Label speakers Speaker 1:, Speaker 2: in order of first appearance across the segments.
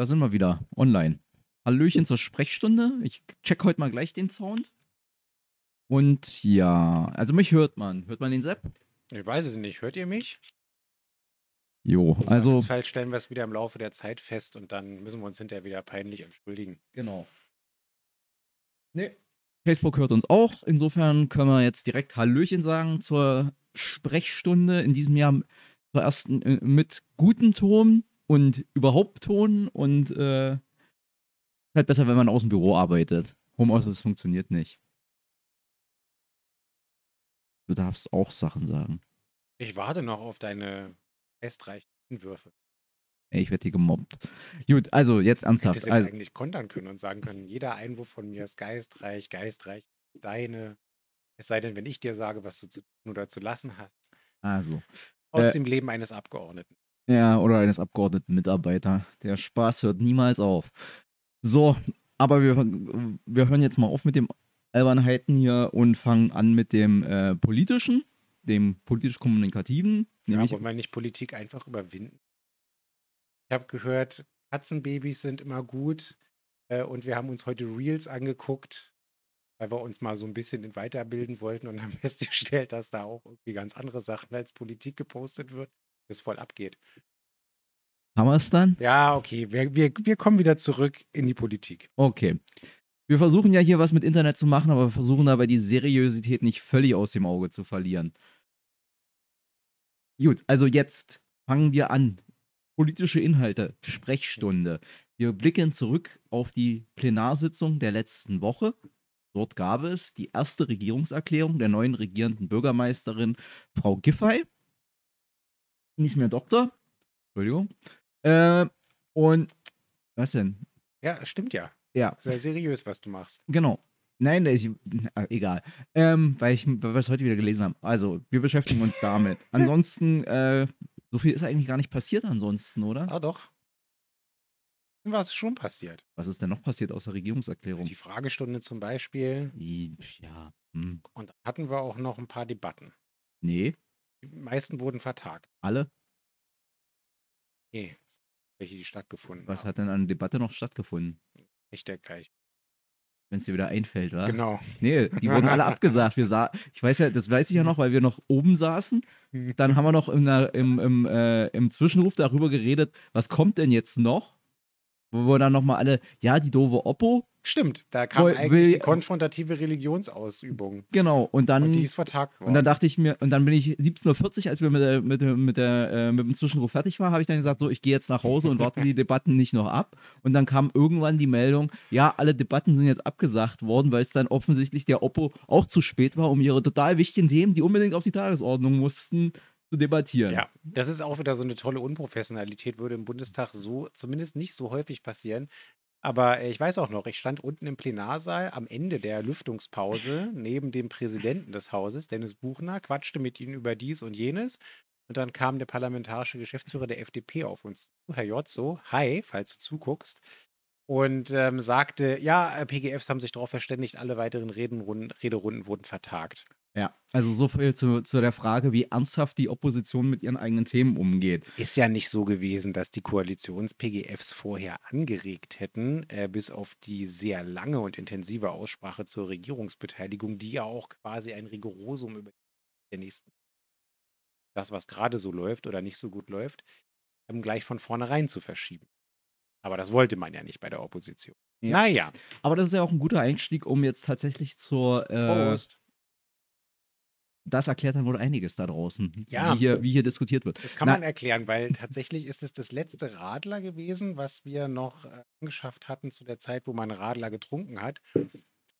Speaker 1: da sind wir wieder online. Hallöchen zur Sprechstunde. Ich check heute mal gleich den Sound. Und ja, also mich hört man. Hört man den Sepp?
Speaker 2: Ich weiß es nicht. Hört ihr mich?
Speaker 1: Jo,
Speaker 2: Im
Speaker 1: also
Speaker 2: Zweifelsfall stellen wir es wieder im Laufe der Zeit fest und dann müssen wir uns hinterher wieder peinlich entschuldigen.
Speaker 1: genau. Nee. Facebook hört uns auch. Insofern können wir jetzt direkt Hallöchen sagen zur Sprechstunde in diesem Jahr zur ersten äh, mit gutem Ton und überhaupt Ton und äh, halt besser, wenn man aus dem Büro arbeitet. Homeoffice funktioniert nicht. Du darfst auch Sachen sagen.
Speaker 2: Ich warte noch auf deine geistreichen Würfe.
Speaker 1: Ey, ich werde hier gemobbt. Gut, also jetzt
Speaker 2: Ich hätte
Speaker 1: ernsthaft.
Speaker 2: es jetzt
Speaker 1: Also,
Speaker 2: eigentlich kontern können und sagen können, jeder Einwurf von mir ist geistreich, geistreich, deine. Es sei denn, wenn ich dir sage, was du zu tun oder zu lassen hast.
Speaker 1: also.
Speaker 2: Aus
Speaker 1: Äh,
Speaker 2: dem Leben eines Abgeordneten.
Speaker 1: Ja, oder eines Abgeordneten Mitarbeiter. Der Spaß hört niemals auf. So, aber wir, wir hören jetzt mal auf mit den Albernheiten hier und fangen an mit dem äh, politischen, dem politisch-kommunikativen.
Speaker 2: Ja, wollen wir nicht Politik einfach überwinden? Ich habe gehört, Katzenbabys sind immer gut. Äh, und wir haben uns heute Reels angeguckt, weil wir uns mal so ein bisschen weiterbilden wollten und haben festgestellt, dass da auch irgendwie ganz andere Sachen als Politik gepostet wird, das voll abgeht.
Speaker 1: Haben wir es dann?
Speaker 2: Ja, okay, wir, wir, wir kommen wieder zurück in die Politik.
Speaker 1: Okay. Wir versuchen ja hier was mit Internet zu machen, aber wir versuchen dabei die Seriosität nicht völlig aus dem Auge zu verlieren. Gut, also jetzt fangen wir an. Politische Inhalte, Sprechstunde. Wir blicken zurück auf die Plenarsitzung der letzten Woche. Dort gab es die erste Regierungserklärung der neuen regierenden Bürgermeisterin, Frau Giffey. Nicht mehr Doktor. Entschuldigung. Äh, und was denn?
Speaker 2: Ja, stimmt ja.
Speaker 1: Ja,
Speaker 2: Sehr seriös, was du machst.
Speaker 1: Genau. Nein, ich, äh, egal. Ähm, weil, ich, es heute wieder gelesen haben. Also, wir beschäftigen uns damit. Ansonsten, äh, so viel ist eigentlich gar nicht passiert ansonsten, oder?
Speaker 2: Ah, doch. Was ist schon passiert?
Speaker 1: Was ist denn noch passiert außer Regierungserklärung?
Speaker 2: Die Fragestunde zum Beispiel.
Speaker 1: Ja, hm.
Speaker 2: Und dann hatten wir auch noch ein paar Debatten.
Speaker 1: nee,
Speaker 2: Die meisten wurden vertagt.
Speaker 1: alle.
Speaker 2: Nee, welche die stattgefunden
Speaker 1: Was
Speaker 2: haben.
Speaker 1: hat denn an Debatte noch stattgefunden?
Speaker 2: Echt der gleich.
Speaker 1: Wenn es dir wieder einfällt, wa?
Speaker 2: Genau.
Speaker 1: Nee, die wurden alle abgesagt. Wir sah, ich weiß ja, das weiß ich ja noch, weil wir noch oben saßen. Dann haben wir noch der, im, im, äh, im Zwischenruf darüber geredet, was kommt denn jetzt noch? Wo wir dann nochmal alle, ja, die doofe Oppo,
Speaker 2: Stimmt, da kam
Speaker 1: Woll-
Speaker 2: eigentlich
Speaker 1: will-
Speaker 2: die konfrontative Religionsausübung.
Speaker 1: genau. Und dann,
Speaker 2: Und die ist vertagt worden.
Speaker 1: und dann dachte ich mir, und dann bin ich 17.40 Uhr, als wir mit, der, mit, der, mit, der, äh, mit dem Zwischenruf fertig waren, habe ich dann gesagt, so, ich gehe jetzt nach Hause und warte die Debatten nicht noch ab. Und dann kam irgendwann die Meldung, ja, alle Debatten sind jetzt abgesagt worden, weil es dann offensichtlich der Oppo auch zu spät war, um ihre total wichtigen Themen, die unbedingt auf die Tagesordnung mussten, zu debattieren.
Speaker 2: ja, das ist auch wieder so eine tolle Unprofessionalität, würde im Bundestag so zumindest nicht so häufig passieren. Aber äh, ich weiß auch noch, ich stand unten im Plenarsaal am Ende der Lüftungspause neben dem Präsidenten des Hauses, Dennis Buchner, quatschte mit ihm über dies und jenes. Und dann kam der parlamentarische Geschäftsführer der FDP auf uns zu, Herr Jotzo, hi, falls du zuguckst, und ähm, sagte, ja, PGFs haben sich darauf verständigt, alle weiteren Redenrunden, Rederunden wurden vertagt.
Speaker 1: Ja, also so viel zu, zu der Frage, wie ernsthaft die Opposition mit ihren eigenen Themen umgeht.
Speaker 2: Ist ja nicht so gewesen, dass die Koalitions-PGFs vorher angeregt hätten, äh, bis auf die sehr lange und intensive Aussprache zur Regierungsbeteiligung, die ja auch quasi ein Rigorosum über der nächsten, das, was gerade so läuft oder nicht so gut läuft, ähm, gleich von vornherein zu verschieben. Aber das wollte man ja nicht bei der Opposition.
Speaker 1: Ja.
Speaker 2: Naja,
Speaker 1: Aber das ist ja auch ein guter Einstieg, um jetzt tatsächlich zur. Äh,
Speaker 2: Prost.
Speaker 1: Das erklärt dann wohl einiges da draußen,
Speaker 2: Ja.
Speaker 1: wie, hier, wie hier diskutiert wird.
Speaker 2: Das kann
Speaker 1: Na-
Speaker 2: man erklären, weil tatsächlich ist es das letzte Radler gewesen, was wir noch äh, angeschafft hatten zu der Zeit, wo man Radler getrunken hat.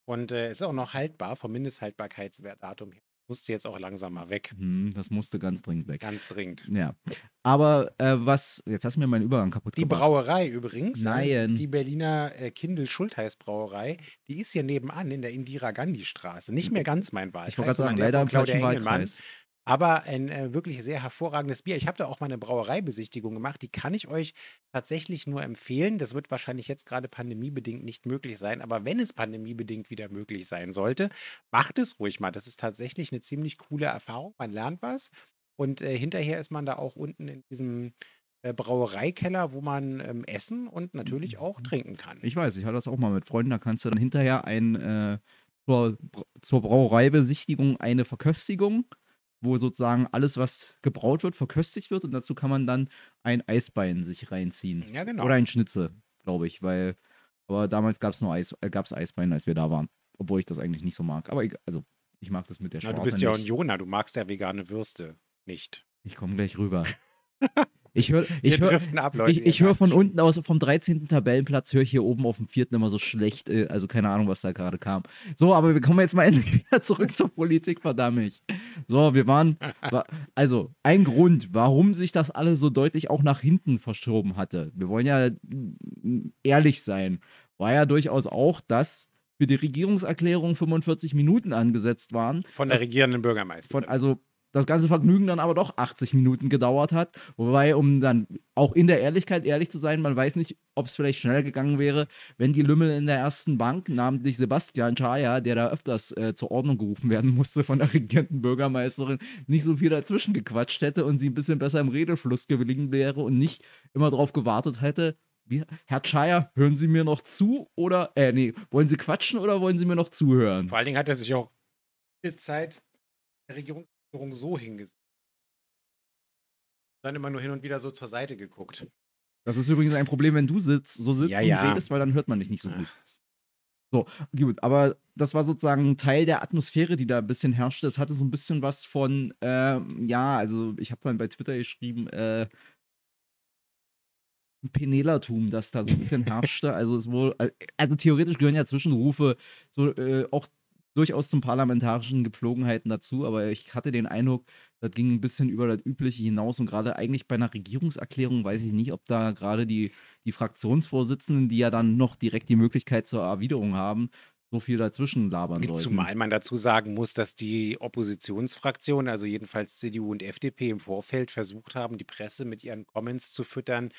Speaker 2: Und äh, ist auch noch haltbar, vom Mindesthaltbarkeitsdatum her. Musste jetzt auch langsam mal weg.
Speaker 1: Hm, das musste ganz dringend weg.
Speaker 2: Ganz dringend.
Speaker 1: Ja. Aber äh, was. Jetzt hast du mir meinen Übergang kaputt
Speaker 2: Die
Speaker 1: gemacht.
Speaker 2: Brauerei übrigens, äh,
Speaker 1: Nein.
Speaker 2: die Berliner äh, Kindl-Schultheiß Brauerei, die ist hier nebenan in der Indira-Gandhi-Straße. Nicht mehr ganz mein Wahlkreis.
Speaker 1: Ich wollte gerade sagen, leider im falschen. Wahlkreis.
Speaker 2: Aber ein äh, wirklich sehr hervorragendes Bier. Ich habe da auch mal eine Brauereibesichtigung gemacht. Die kann ich euch tatsächlich nur empfehlen. Das wird wahrscheinlich jetzt gerade pandemiebedingt nicht möglich sein. Aber wenn es pandemiebedingt wieder möglich sein sollte, macht es ruhig mal. Das ist tatsächlich eine ziemlich coole Erfahrung. Man lernt was. Und äh, hinterher ist man da auch unten in diesem äh, Brauereikeller, wo man ähm, essen und natürlich auch trinken kann.
Speaker 1: Ich weiß, ich hatte das auch mal mit Freunden, da kannst du dann hinterher ein, äh, zur, zur Brauereibesichtigung eine Verköstigung, wo sozusagen alles, was gebraut wird, verköstigt wird und dazu kann man dann ein Eisbein sich reinziehen.
Speaker 2: Ja, genau.
Speaker 1: Oder ein Schnitzel, glaube ich, weil, aber damals gab es nur Eis, äh, gab's Eisbein, als wir da waren. Obwohl ich das eigentlich nicht so mag. Aber egal, also ich mag das mit der
Speaker 2: Na,
Speaker 1: Schwarte
Speaker 2: du bist ja
Speaker 1: nicht.
Speaker 2: Unioner, du magst ja vegane Würste nicht.
Speaker 1: Ich komme gleich rüber. Ich höre ich hör,
Speaker 2: driften ab, Leute.
Speaker 1: ich, ich
Speaker 2: merkt
Speaker 1: von unten aus, vom 13. Tabellenplatz, höre ich hier oben auf dem vierten immer so schlecht, äh, also keine Ahnung, was da gerade kam. So, aber wir kommen jetzt mal endlich wieder zurück zur Politik, verdammt. So, wir waren, wa- also ein Grund, warum sich das alles so deutlich auch nach hinten verschoben hatte, wir wollen ja mm, ehrlich sein, war ja durchaus auch, dass für die Regierungserklärung 45 Minuten angesetzt waren.
Speaker 2: Von der regierenden Bürgermeisterin.
Speaker 1: von, also das ganze Vergnügen dann aber doch 80 Minuten gedauert hat. Wobei, um dann auch in der Ehrlichkeit ehrlich zu sein, man weiß nicht, ob es vielleicht schneller gegangen wäre, wenn die Lümmel in der ersten Bank, namentlich Sebastian Schaya, der da öfters äh, zur Ordnung gerufen werden musste von der regierenden Bürgermeisterin, nicht so viel dazwischen gequatscht hätte und sie ein bisschen besser im Redefluss gelegen wäre und nicht immer darauf gewartet hätte, wie, Herr Schaya, hören Sie mir noch zu oder, äh, nee, wollen Sie quatschen oder wollen Sie mir noch zuhören?
Speaker 2: Vor allen Dingen hat er sich auch viel Zeit der Regierungsführung so hingesetzt. Dann immer nur hin und wieder so zur Seite geguckt.
Speaker 1: Das ist übrigens ein Problem, wenn du sitzt, so sitzt
Speaker 2: Ja,
Speaker 1: und
Speaker 2: ja.
Speaker 1: redest, weil dann hört man dich nicht so gut.
Speaker 2: Ach,
Speaker 1: Gut, aber das war sozusagen ein Teil der Atmosphäre, die da ein bisschen herrschte. Es hatte so ein bisschen was von, ähm, ja, also ich habe dann bei Twitter geschrieben, äh, ein Penelatum, das da so ein bisschen herrschte. Also es wohl, also theoretisch gehören ja Zwischenrufe so äh, auch durchaus zum parlamentarischen Gepflogenheiten dazu, aber ich hatte den Eindruck, das ging ein bisschen über das Übliche hinaus und gerade eigentlich bei einer Regierungserklärung weiß ich nicht, ob da gerade die, die Fraktionsvorsitzenden, die ja dann noch direkt die Möglichkeit zur Erwiderung haben, so viel dazwischen labern sollten.
Speaker 2: Zumal man dazu sagen muss, dass die Oppositionsfraktionen, also jedenfalls CDU und FDP, im Vorfeld versucht haben, die Presse mit ihren Comments zu füttern,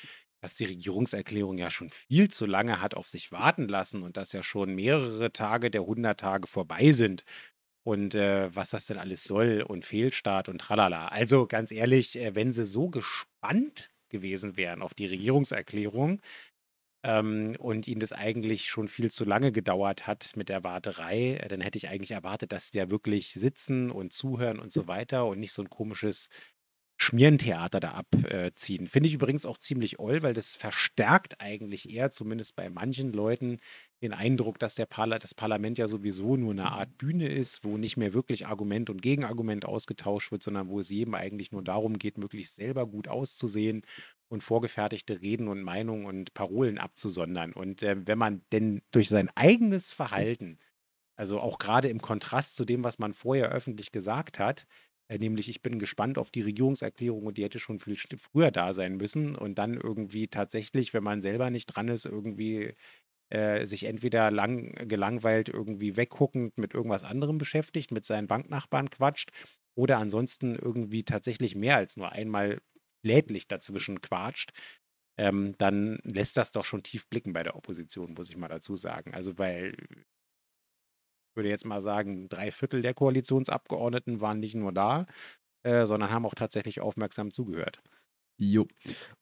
Speaker 2: dass die Regierungserklärung ja schon viel zu lange hat auf sich warten lassen und dass ja schon mehrere Tage der 100 Tage vorbei sind. Und äh, was das denn alles soll und Fehlstart und tralala. Also ganz ehrlich, äh, wenn sie so gespannt gewesen wären auf die Regierungserklärung, ähm, und ihnen das eigentlich schon viel zu lange gedauert hat mit der Warterei, äh, dann hätte ich eigentlich erwartet, dass die ja wirklich sitzen und zuhören und so weiter und nicht so ein komisches Schmierentheater da abziehen. Finde ich übrigens auch ziemlich oll, weil das verstärkt eigentlich eher, zumindest bei manchen Leuten, den Eindruck, dass der Parla das Parlament ja sowieso nur eine Art Bühne ist, wo nicht mehr wirklich Argument und Gegenargument ausgetauscht wird, sondern wo es jedem eigentlich nur darum geht, möglichst selber gut auszusehen und vorgefertigte Reden und Meinungen und Parolen abzusondern. Und äh, wenn man denn durch sein eigenes Verhalten, also auch gerade im Kontrast zu dem, was man vorher öffentlich gesagt hat, nämlich ich bin gespannt auf die Regierungserklärung und die hätte schon viel früher da sein müssen und dann irgendwie tatsächlich, wenn man selber nicht dran ist, irgendwie äh, sich entweder lang gelangweilt irgendwie wegguckend mit irgendwas anderem beschäftigt, mit seinen Banknachbarn quatscht oder ansonsten irgendwie tatsächlich mehr als nur einmal lädlich dazwischen quatscht, ähm, dann lässt das doch schon tief blicken bei der Opposition, muss ich mal dazu sagen. Also, weil würde jetzt mal sagen, drei Viertel der Koalitionsabgeordneten waren nicht nur da, äh, sondern haben auch tatsächlich aufmerksam zugehört.
Speaker 1: Jo.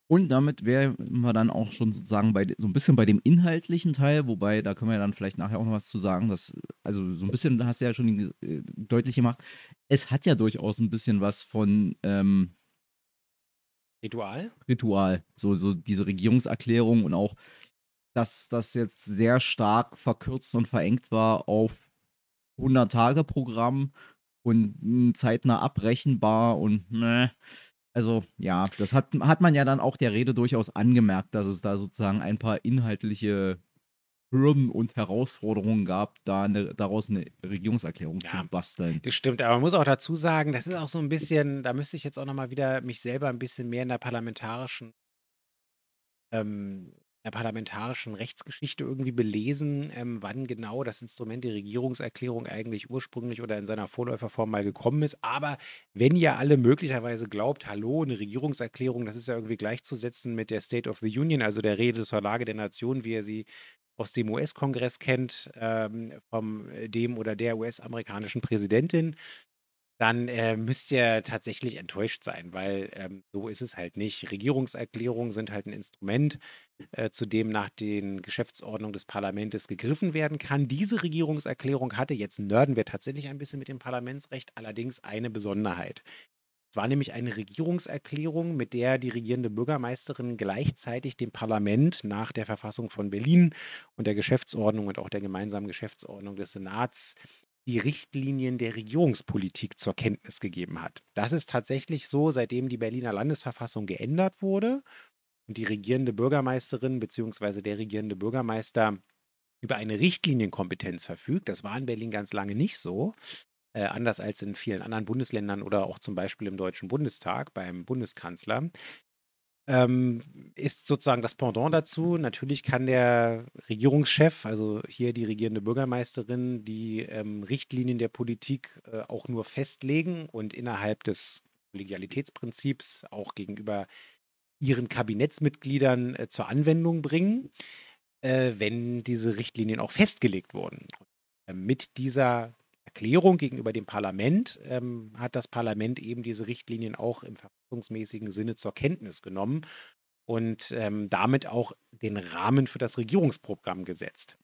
Speaker 1: Und damit wären wir dann auch schon sozusagen bei, so ein bisschen bei dem inhaltlichen Teil, wobei, da können wir dann vielleicht nachher auch noch was zu sagen, dass, also so ein bisschen hast du ja schon äh, deutlich gemacht, es hat ja durchaus ein bisschen was von ähm,
Speaker 2: Ritual?
Speaker 1: Ritual, so, so diese Regierungserklärung und auch, dass das jetzt sehr stark verkürzt und verengt war auf 100-Tage-Programm und mh, zeitnah abrechenbar und ne. Also ja, das hat, hat man ja dann auch der Rede durchaus angemerkt, dass es da sozusagen ein paar inhaltliche Hürden und Herausforderungen gab, da eine, daraus eine Regierungserklärung
Speaker 2: Ja.
Speaker 1: zu basteln.
Speaker 2: Das stimmt, aber man muss auch dazu sagen, das ist auch so ein bisschen, da müsste ich jetzt auch nochmal wieder mich selber ein bisschen mehr in der parlamentarischen, ähm, der parlamentarischen Rechtsgeschichte irgendwie belesen, ähm, wann genau das Instrument die Regierungserklärung eigentlich ursprünglich oder in seiner Vorläuferform mal gekommen ist. Aber wenn ihr alle möglicherweise glaubt, hallo, eine Regierungserklärung, das ist ja irgendwie gleichzusetzen mit der State of the Union, also der Rede zur Lage der Nation, wie ihr sie aus dem US-Kongress kennt, ähm, vom äh, dem oder der US-amerikanischen Präsidentin, dann äh, müsst ihr tatsächlich enttäuscht sein, weil ähm, so ist es halt nicht. Regierungserklärungen sind halt ein Instrument, äh, zu dem nach den Geschäftsordnungen des Parlaments gegriffen werden kann. Diese Regierungserklärung hatte, jetzt nörden wir tatsächlich ein bisschen mit dem Parlamentsrecht, allerdings eine Besonderheit. Es war nämlich eine Regierungserklärung, mit der die regierende Bürgermeisterin gleichzeitig dem Parlament nach der Verfassung von Berlin und der Geschäftsordnung und auch der gemeinsamen Geschäftsordnung des Senats die Richtlinien der Regierungspolitik zur Kenntnis gegeben hat. Das ist tatsächlich so, seitdem die Berliner Landesverfassung geändert wurde und die regierende Bürgermeisterin bzw. der regierende Bürgermeister über eine Richtlinienkompetenz verfügt. Das war in Berlin ganz lange nicht so. Äh, anders als in vielen anderen Bundesländern oder auch zum Beispiel im Deutschen Bundestag beim Bundeskanzler ähm, ist sozusagen das Pendant dazu. Natürlich kann der Regierungschef, also hier die regierende Bürgermeisterin, die ähm, Richtlinien der Politik äh, auch nur festlegen und innerhalb des Kollegialitätsprinzips auch gegenüber ihren Kabinettsmitgliedern äh, zur Anwendung bringen, äh, wenn diese Richtlinien auch festgelegt wurden. Äh, mit dieser Erklärung gegenüber dem Parlament ähm, hat das Parlament eben diese Richtlinien auch im verfassungsmäßigen Sinne zur Kenntnis genommen und ähm, damit auch den Rahmen für das Regierungsprogramm gesetzt.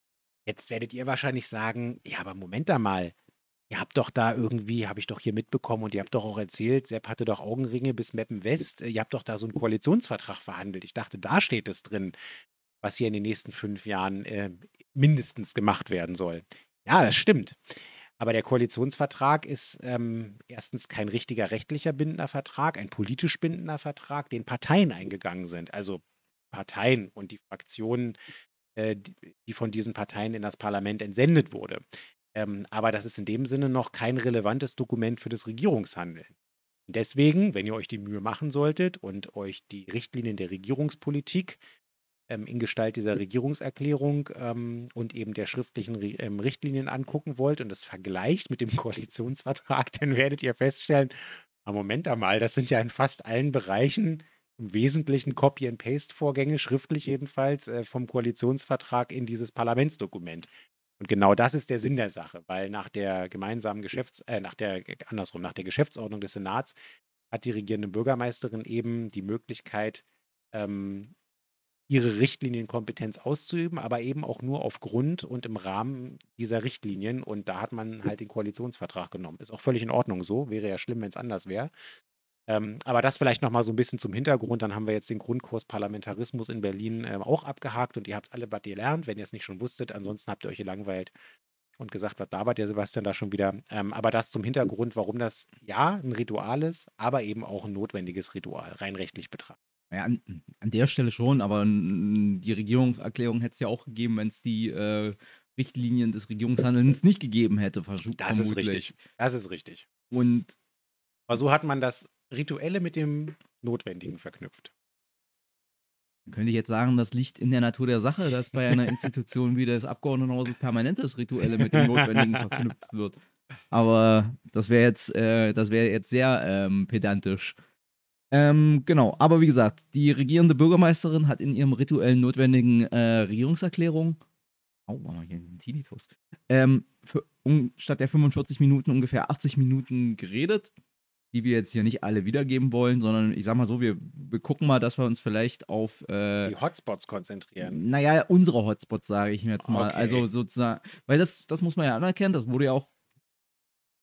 Speaker 2: Jetzt werdet ihr wahrscheinlich sagen, ja, aber Moment da mal, ihr habt doch da irgendwie, habe ich doch hier mitbekommen und ihr habt doch auch erzählt, Sepp hatte doch Augenringe bis Meppen West, ihr habt doch da so einen Koalitionsvertrag verhandelt. Ich dachte, da steht es drin, was hier in den nächsten fünf Jahren äh, mindestens gemacht werden soll. Ja, das stimmt. Aber der Koalitionsvertrag ist ähm, erstens kein richtiger rechtlicher bindender Vertrag, ein politisch bindender Vertrag, den Parteien eingegangen sind. Also Parteien und die Fraktionen, äh, die von diesen Parteien in das Parlament entsendet wurde. Ähm, aber das ist in dem Sinne noch kein relevantes Dokument für das Regierungshandeln. Deswegen, wenn ihr euch die Mühe machen solltet und euch die Richtlinien der Regierungspolitik in Gestalt dieser Regierungserklärung ähm, und eben der schriftlichen ähm, Richtlinien angucken wollt und das vergleicht mit dem Koalitionsvertrag, dann werdet ihr feststellen, Moment einmal, das sind ja in fast allen Bereichen im Wesentlichen Copy-and-Paste-Vorgänge, schriftlich jedenfalls, äh, vom Koalitionsvertrag in dieses Parlamentsdokument. Und genau das ist der Sinn der Sache, weil nach der gemeinsamen Geschäfts-, äh, nach der, andersrum, nach der Geschäftsordnung des Senats hat die regierende Bürgermeisterin eben die Möglichkeit, ähm, ihre Richtlinienkompetenz auszuüben, aber eben auch nur aufgrund und im Rahmen dieser Richtlinien. Und da hat man halt den Koalitionsvertrag genommen. Ist auch völlig in Ordnung so. Wäre ja schlimm, wenn es anders wäre. Ähm, aber das vielleicht nochmal so ein bisschen zum Hintergrund. Dann haben wir jetzt den Grundkurs Parlamentarismus in Berlin äh, auch abgehakt und ihr habt alle was gelernt, wenn ihr es nicht schon wusstet. Ansonsten habt ihr euch gelangweilt und gesagt, was labert der Sebastian da schon wieder. Ähm, aber das zum Hintergrund, warum das ja ein Ritual ist, aber eben auch ein notwendiges Ritual, rein rechtlich betrachtet.
Speaker 1: Ja, an, an der Stelle schon, aber die Regierungserklärung hätte es ja auch gegeben, wenn es die äh, Richtlinien des Regierungshandelns nicht gegeben hätte.
Speaker 2: Das ist richtig. Das ist richtig.
Speaker 1: Und
Speaker 2: aber so hat man das Rituelle mit dem Notwendigen verknüpft.
Speaker 1: Könnte ich jetzt sagen, das liegt in der Natur der Sache, dass bei einer Institution wie das Abgeordnetenhaus permanent das Rituelle mit dem Notwendigen verknüpft wird. Aber das wäre jetzt, äh, das wäre jetzt sehr ähm, pedantisch. Ähm, genau, aber wie gesagt, die regierende Bürgermeisterin hat in ihrem rituellen notwendigen äh, Regierungserklärung, oh, machen wir hier einen Tinnitus, ähm, für, um, statt der 45 Minuten ungefähr 80 Minuten geredet, die wir jetzt hier nicht alle wiedergeben wollen, sondern ich sag mal so, wir, wir gucken mal, dass wir uns vielleicht auf
Speaker 2: äh, die Hotspots konzentrieren.
Speaker 1: Naja, unsere Hotspots, sage ich mir jetzt mal. Okay. Also sozusagen, weil das, das muss man ja anerkennen, das wurde ja auch,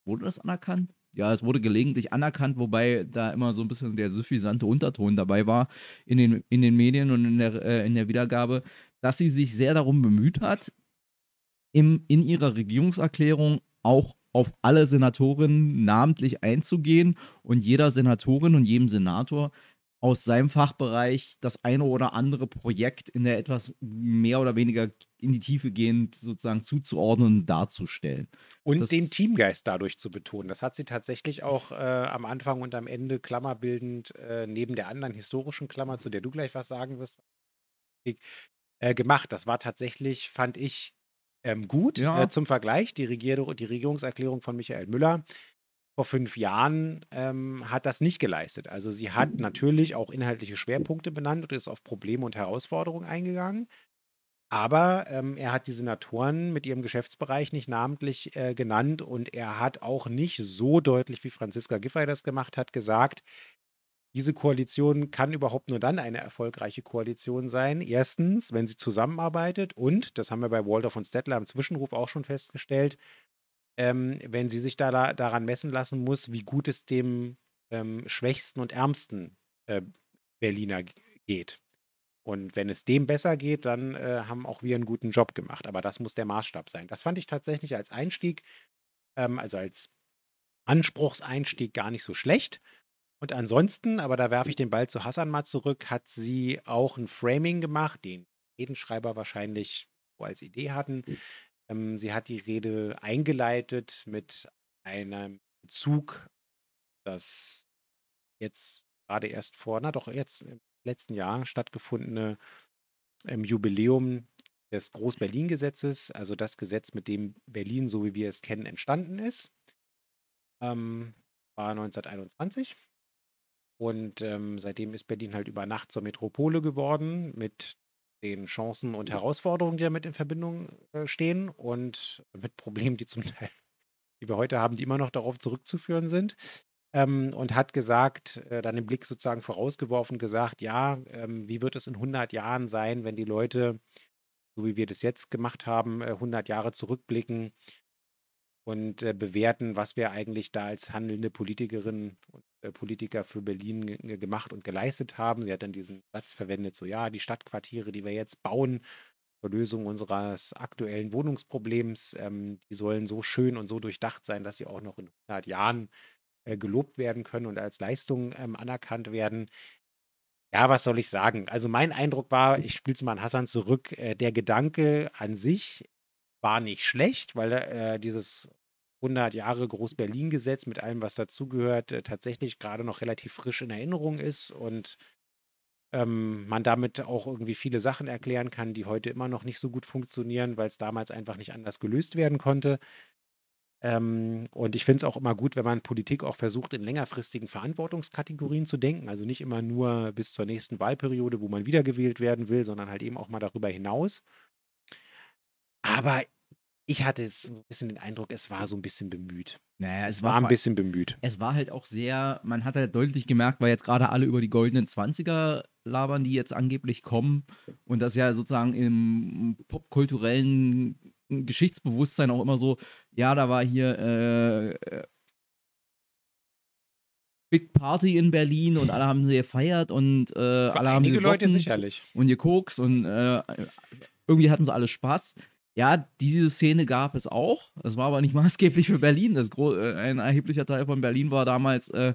Speaker 1: wurde das anerkannt? Ja, es wurde gelegentlich anerkannt, wobei da immer so ein bisschen der suffisante Unterton dabei war in den, in den Medien und in der, äh, in der Wiedergabe, dass sie sich sehr darum bemüht hat, im, in ihrer Regierungserklärung auch auf alle Senatorinnen namentlich einzugehen und jeder Senatorin und jedem Senator aus seinem Fachbereich das eine oder andere Projekt in der etwas mehr oder weniger in die Tiefe gehend sozusagen zuzuordnen und darzustellen.
Speaker 2: Und das, den Teamgeist dadurch zu betonen. Das hat sie tatsächlich auch äh, am Anfang und am Ende klammerbildend äh, neben der anderen historischen Klammer, zu der du gleich was sagen wirst, äh, gemacht. Das war tatsächlich, fand ich, ähm, gut ja. Äh, zum Vergleich. Die, Regier die Regierungserklärung von Michael Müller vor fünf Jahren ähm, hat das nicht geleistet. Also sie hat natürlich auch inhaltliche Schwerpunkte benannt und ist auf Probleme und Herausforderungen eingegangen. Aber ähm, er hat die Senatoren mit ihrem Geschäftsbereich nicht namentlich äh, genannt und er hat auch nicht so deutlich, wie Franziska Giffey das gemacht hat, gesagt, diese Koalition kann überhaupt nur dann eine erfolgreiche Koalition sein. Erstens, wenn sie zusammenarbeitet und, das haben wir bei Walter von Stettler im Zwischenruf auch schon festgestellt, ähm, wenn sie sich da, daran messen lassen muss, wie gut es dem ähm, schwächsten und ärmsten äh, Berliner geht. Und wenn es dem besser geht, dann äh, haben auch wir einen guten Job gemacht. Aber das muss der Maßstab sein. Das fand ich tatsächlich als Einstieg, ähm, also als Anspruchseinstieg gar nicht so schlecht. Und ansonsten, aber da werfe ich den Ball zu Hassan mal zurück, hat sie auch ein Framing gemacht, den Redenschreiber wahrscheinlich so als Idee hatten. Ähm, sie hat die Rede eingeleitet mit einem Bezug, das jetzt gerade erst vor, na doch, jetzt im letzten Jahr stattgefundene ähm, Jubiläum des Groß-Berlin-Gesetzes, also das Gesetz, mit dem Berlin, so wie wir es kennen, entstanden ist, ähm, war 1921. Und ähm, seitdem ist Berlin halt über Nacht zur Metropole geworden, mit den Chancen und Herausforderungen, die damit in Verbindung äh, stehen und mit Problemen, die zum Teil, die wir heute haben, die immer noch darauf zurückzuführen sind. Ähm, und hat gesagt, äh, dann den Blick sozusagen vorausgeworfen, gesagt, ja, ähm, wie wird es in 100 Jahren sein, wenn die Leute, so wie wir das jetzt gemacht haben, äh, 100 Jahre zurückblicken und äh, bewerten, was wir eigentlich da als handelnde Politikerin und Politiker für Berlin gemacht und geleistet haben. Sie hat dann diesen Satz verwendet, so ja, die Stadtquartiere, die wir jetzt bauen, zur Lösung unseres aktuellen Wohnungsproblems, ähm, die sollen so schön und so durchdacht sein, dass sie auch noch in 100 Jahren äh, gelobt werden können und als Leistung ähm, anerkannt werden. Ja, was soll ich sagen? Also mein Eindruck war, ich spiele es mal an Hassan zurück, äh, der Gedanke an sich war nicht schlecht, weil äh, dieses 100 Jahre Groß-Berlin-Gesetz mit allem, was dazugehört, äh, tatsächlich gerade noch relativ frisch in Erinnerung ist und ähm, man damit auch irgendwie viele Sachen erklären kann, die heute immer noch nicht so gut funktionieren, weil es damals einfach nicht anders gelöst werden konnte. Ähm, und ich finde es auch immer gut, wenn man Politik auch versucht, in längerfristigen Verantwortungskategorien zu denken. Also nicht immer nur bis zur nächsten Wahlperiode, wo man wiedergewählt werden will, sondern halt eben auch mal darüber hinaus. Aber ich hatte so ein bisschen den Eindruck, es war so ein bisschen bemüht.
Speaker 1: Naja, es, es war, war ein bisschen bemüht. Es war halt auch sehr, man hat halt deutlich gemerkt, weil jetzt gerade alle über die goldenen 20er labern, die jetzt angeblich kommen und das ja sozusagen im popkulturellen Geschichtsbewusstsein auch immer so, ja, da war hier äh, Big Party in Berlin und alle haben sie gefeiert und äh, alle haben sie
Speaker 2: Leute sicherlich.
Speaker 1: und gekokst und äh, irgendwie hatten sie alle Spaß. Ja, diese Szene gab es auch. Das war aber nicht maßgeblich für Berlin. Das äh, ein erheblicher Teil von Berlin war damals äh,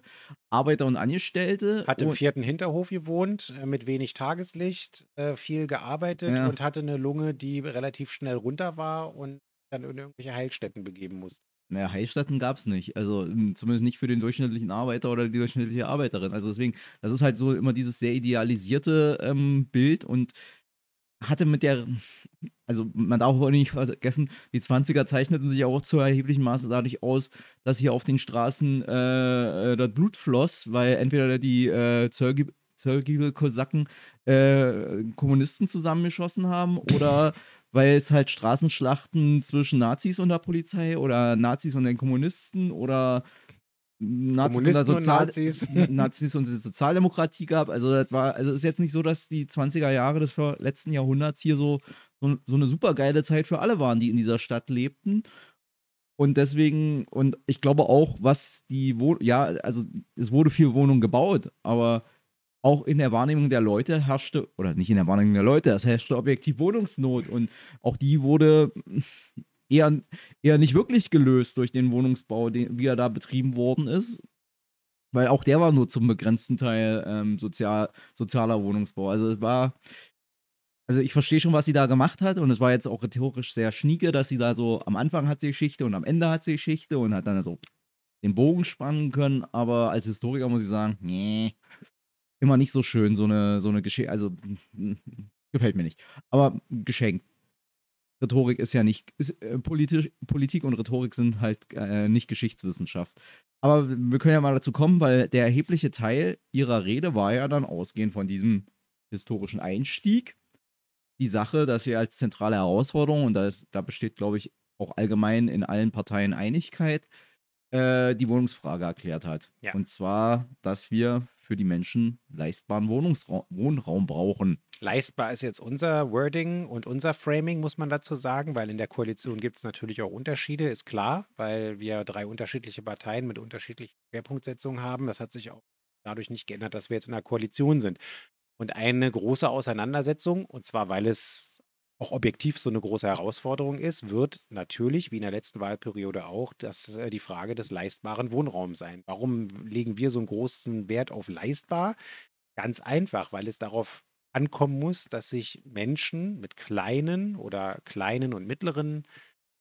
Speaker 1: Arbeiter und Angestellte.
Speaker 2: Hat im vierten Hinterhof gewohnt, äh, mit wenig Tageslicht, äh, viel gearbeitet ja. und hatte eine Lunge, die relativ schnell runter war und dann in irgendwelche Heilstätten begeben musste.
Speaker 1: Naja, Heilstätten gab es nicht. Also zumindest nicht für den durchschnittlichen Arbeiter oder die durchschnittliche Arbeiterin. Also deswegen, das ist halt so immer dieses sehr idealisierte ähm, Bild und hatte mit der, also man darf auch nicht vergessen, die 20er zeichneten sich auch zu erheblichem Maße dadurch aus, dass hier auf den Straßen äh, das Blut floss, weil entweder die äh, Zölgiebel-Kosaken äh, Kommunisten zusammengeschossen haben oder weil es halt Straßenschlachten zwischen Nazis und der Polizei oder Nazis und den Kommunisten oder Nazis und, Sozial Nazis. Nazis und die Sozialdemokratie gab. Also das war, also es ist jetzt nicht so, dass die 20er Jahre des letzten Jahrhunderts hier so, so, so eine super geile Zeit für alle waren, die in dieser Stadt lebten. Und deswegen, und ich glaube auch, was die Wohnung, ja, also es wurde viel Wohnung gebaut, aber auch in der Wahrnehmung der Leute herrschte, oder nicht in der Wahrnehmung der Leute, es herrschte objektiv Wohnungsnot und auch die wurde eher, eher nicht wirklich gelöst durch den Wohnungsbau, den, wie er da betrieben worden ist. Weil auch der war nur zum begrenzten Teil ähm, sozial, sozialer Wohnungsbau. Also es war, also ich verstehe schon, was sie da gemacht hat und es war jetzt auch rhetorisch sehr schnieke, dass sie da so am Anfang hat sie Geschichte und am Ende hat sie Geschichte und hat dann so den Bogen spannen können, aber als Historiker muss ich sagen, nee, immer nicht so schön, so eine, so eine Geschichte, also gefällt mir nicht. Aber geschenkt. Rhetorik ist ja nicht, ist, äh, politisch, Politik und Rhetorik sind halt äh, nicht Geschichtswissenschaft. Aber wir können ja mal dazu kommen, weil der erhebliche Teil ihrer Rede war ja dann ausgehend von diesem historischen Einstieg die Sache, dass sie als zentrale Herausforderung, und da, ist, da besteht, glaube ich, auch allgemein in allen Parteien Einigkeit, äh, die Wohnungsfrage erklärt hat.
Speaker 2: Ja.
Speaker 1: Und zwar, dass wir für die Menschen leistbaren Wohnungsra Wohnraum brauchen.
Speaker 2: Leistbar ist jetzt unser Wording und unser Framing, muss man dazu sagen, weil in der Koalition gibt es natürlich auch Unterschiede, ist klar, weil wir drei unterschiedliche Parteien mit unterschiedlichen Schwerpunktsetzungen haben. Das hat sich auch dadurch nicht geändert, dass wir jetzt in einer Koalition sind. Und eine große Auseinandersetzung, und zwar weil es auch objektiv so eine große Herausforderung ist, wird natürlich, wie in der letzten Wahlperiode auch, das, äh, die Frage des leistbaren Wohnraums sein. Warum legen wir so einen großen Wert auf leistbar? Ganz einfach, weil es darauf ankommen muss, dass sich Menschen mit kleinen oder kleinen und mittleren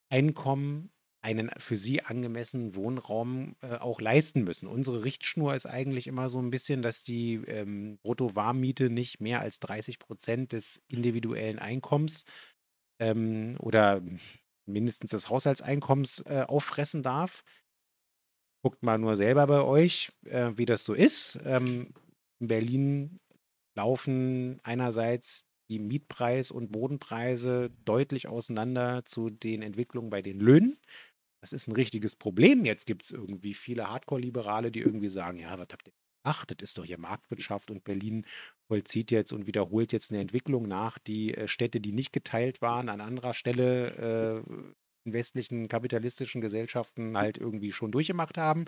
Speaker 2: Einkommen einen für sie angemessenen Wohnraum äh, auch leisten müssen. Unsere Richtschnur ist eigentlich immer so ein bisschen, dass die ähm, Brutto-Warmmiete nicht mehr als 30 Prozent des individuellen Einkommens ähm, oder mindestens des Haushaltseinkommens äh, auffressen darf. Guckt mal nur selber bei euch, äh, wie das so ist. Ähm, in Berlin laufen einerseits die Mietpreis- und Bodenpreise deutlich auseinander zu den Entwicklungen bei den Löhnen. Das ist ein richtiges Problem. Jetzt gibt es irgendwie viele Hardcore-Liberale, die irgendwie sagen, ja, was habt ihr gemacht? Das ist doch hier Marktwirtschaft und Berlin vollzieht jetzt und wiederholt jetzt eine Entwicklung nach, die äh, Städte, die nicht geteilt waren, an anderer Stelle äh, in westlichen kapitalistischen Gesellschaften halt irgendwie schon durchgemacht haben.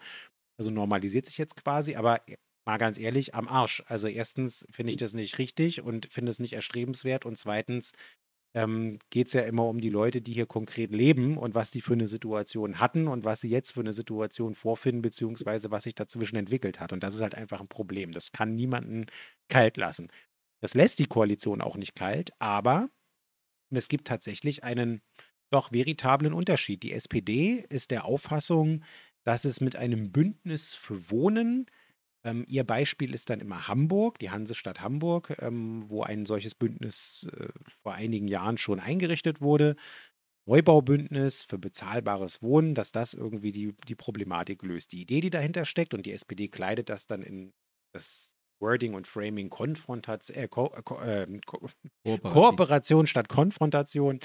Speaker 2: Also normalisiert sich jetzt quasi, aber mal ganz ehrlich, am Arsch. Also erstens finde ich das nicht richtig und finde es nicht erstrebenswert und zweitens ähm, geht es ja immer um die Leute, die hier konkret leben und was die für eine Situation hatten und was sie jetzt für eine Situation vorfinden, beziehungsweise was sich dazwischen entwickelt hat. Und das ist halt einfach ein Problem. Das kann niemanden kalt lassen. Das lässt die Koalition auch nicht kalt, aber es gibt tatsächlich einen doch veritablen Unterschied. Die SPD ist der Auffassung, dass es mit einem Bündnis für Wohnen ähm, ihr Beispiel ist dann immer Hamburg, die Hansestadt Hamburg, ähm, wo ein solches Bündnis äh, vor einigen Jahren schon eingerichtet wurde. Neubaubündnis für bezahlbares Wohnen, dass das irgendwie die, die Problematik löst. Die Idee, die dahinter steckt, und die SPD kleidet das dann in das Wording und Framing Konfrontation, äh, Ko äh, Ko äh, Ko Kooperation statt Konfrontation,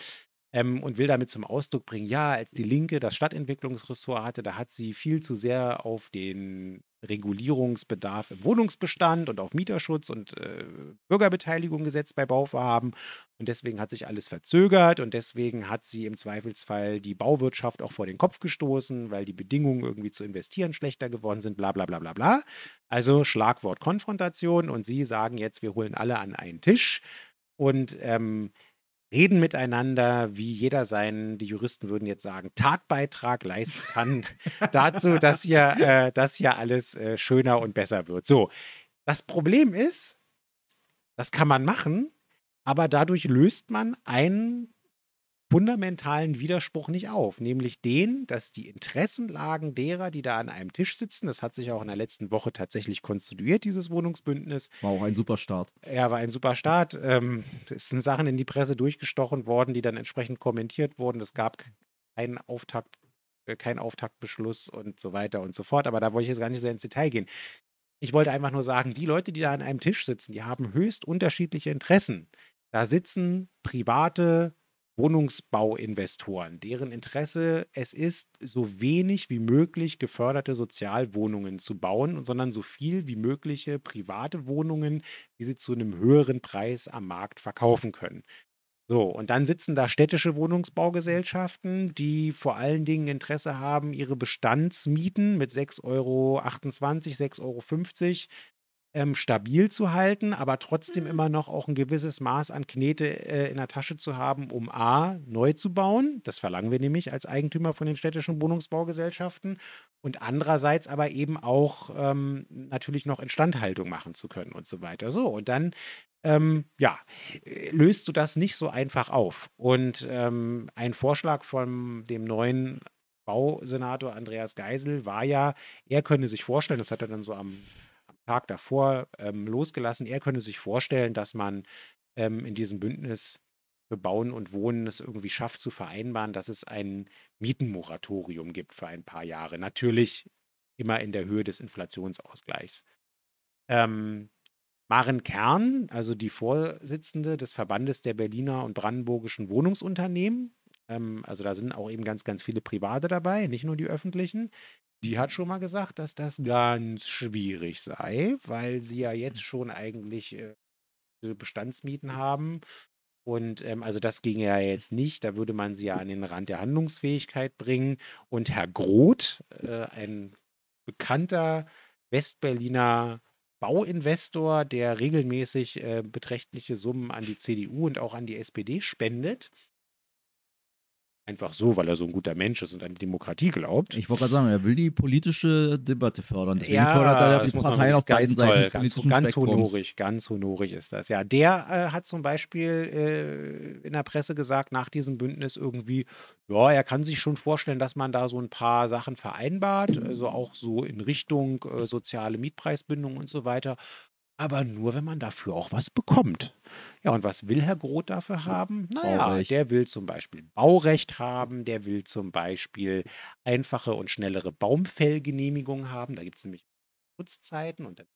Speaker 2: ähm, und will damit zum Ausdruck bringen, ja, als die Linke das Stadtentwicklungsressort hatte, da hat sie viel zu sehr auf den Regulierungsbedarf im Wohnungsbestand und auf Mieterschutz und äh, Bürgerbeteiligung gesetzt bei Bauvorhaben. Und deswegen hat sich alles verzögert und deswegen hat sie im Zweifelsfall die Bauwirtschaft auch vor den Kopf gestoßen, weil die Bedingungen irgendwie zu investieren schlechter geworden sind, bla bla bla bla bla. Also Schlagwort Konfrontation und sie sagen jetzt, wir holen alle an einen Tisch. Und ähm, reden miteinander, wie jeder seinen, die Juristen würden jetzt sagen, Tatbeitrag leisten kann dazu, dass hier, äh, dass hier alles äh, schöner und besser wird. So, das Problem ist, das kann man machen, aber dadurch löst man einen fundamentalen Widerspruch nicht auf, nämlich den, dass die Interessenlagen derer, die da an einem Tisch sitzen, das hat sich auch in der letzten Woche tatsächlich konstituiert, dieses Wohnungsbündnis.
Speaker 1: War auch ein super Start.
Speaker 2: Ja, war ein super Start. Ähm, es sind Sachen in die Presse durchgestochen worden, die dann entsprechend kommentiert wurden. Es gab keinen Auftakt, äh, keinen Auftaktbeschluss und so weiter und so fort. Aber da wollte ich jetzt gar nicht sehr ins Detail gehen. Ich wollte einfach nur sagen, die Leute, die da an einem Tisch sitzen, die haben höchst unterschiedliche Interessen. Da sitzen private Wohnungsbauinvestoren, deren Interesse es ist, so wenig wie möglich geförderte Sozialwohnungen zu bauen, sondern so viel wie mögliche private Wohnungen, die sie zu einem höheren Preis am Markt verkaufen können. So, und dann sitzen da städtische Wohnungsbaugesellschaften, die vor allen Dingen Interesse haben, ihre Bestandsmieten mit 6,28 Euro, 6,50 Euro ähm, stabil zu halten, aber trotzdem mhm. immer noch auch ein gewisses Maß an Knete äh, in der Tasche zu haben, um A, neu zu bauen. Das verlangen wir nämlich als Eigentümer von den städtischen Wohnungsbaugesellschaften. Und andererseits aber eben auch ähm, natürlich noch Instandhaltung machen zu können und so weiter. So, und dann ähm, ja, äh, löst du das nicht so einfach auf. Und ähm, ein Vorschlag von dem neuen Bausenator Andreas Geisel war ja, er könne sich vorstellen, das hat er dann so am Tag davor ähm, losgelassen. Er könne sich vorstellen, dass man ähm, in diesem Bündnis für Bauen und Wohnen es irgendwie schafft zu vereinbaren, dass es ein Mietenmoratorium gibt für ein paar Jahre. Natürlich immer in der Höhe des Inflationsausgleichs. Ähm, Maren Kern, also die Vorsitzende des Verbandes der Berliner und Brandenburgischen Wohnungsunternehmen, ähm, also da sind auch eben ganz, ganz viele Private dabei, nicht nur die öffentlichen, die hat schon mal gesagt, dass das ganz schwierig sei, weil sie ja jetzt schon eigentlich äh, Bestandsmieten haben. Und ähm, also das ginge ja jetzt nicht, da würde man sie ja an den Rand der Handlungsfähigkeit bringen. Und Herr Groth, äh, ein bekannter Westberliner Bauinvestor, der regelmäßig äh, beträchtliche Summen an die CDU und auch an die SPD spendet, Einfach so, weil er so ein guter Mensch ist und an die Demokratie glaubt.
Speaker 1: Ich wollte gerade sagen, er will die politische Debatte fördern.
Speaker 2: Deswegen ja, fördert er die Parteien auf beiden Seiten des ganz, ganz honorig, ganz honorig ist das. Ja, der äh, hat zum Beispiel äh, in der Presse gesagt, nach diesem Bündnis irgendwie, ja, er kann sich schon vorstellen, dass man da so ein paar Sachen vereinbart, also auch so in Richtung äh, soziale Mietpreisbindung und so weiter aber nur, wenn man dafür auch was bekommt. Ja, und was will Herr Groth dafür haben? Naja, Baurecht. der will zum Beispiel Baurecht haben, der will zum Beispiel einfache und schnellere Baumfellgenehmigungen haben. Da gibt es nämlich Schutzzeiten und dann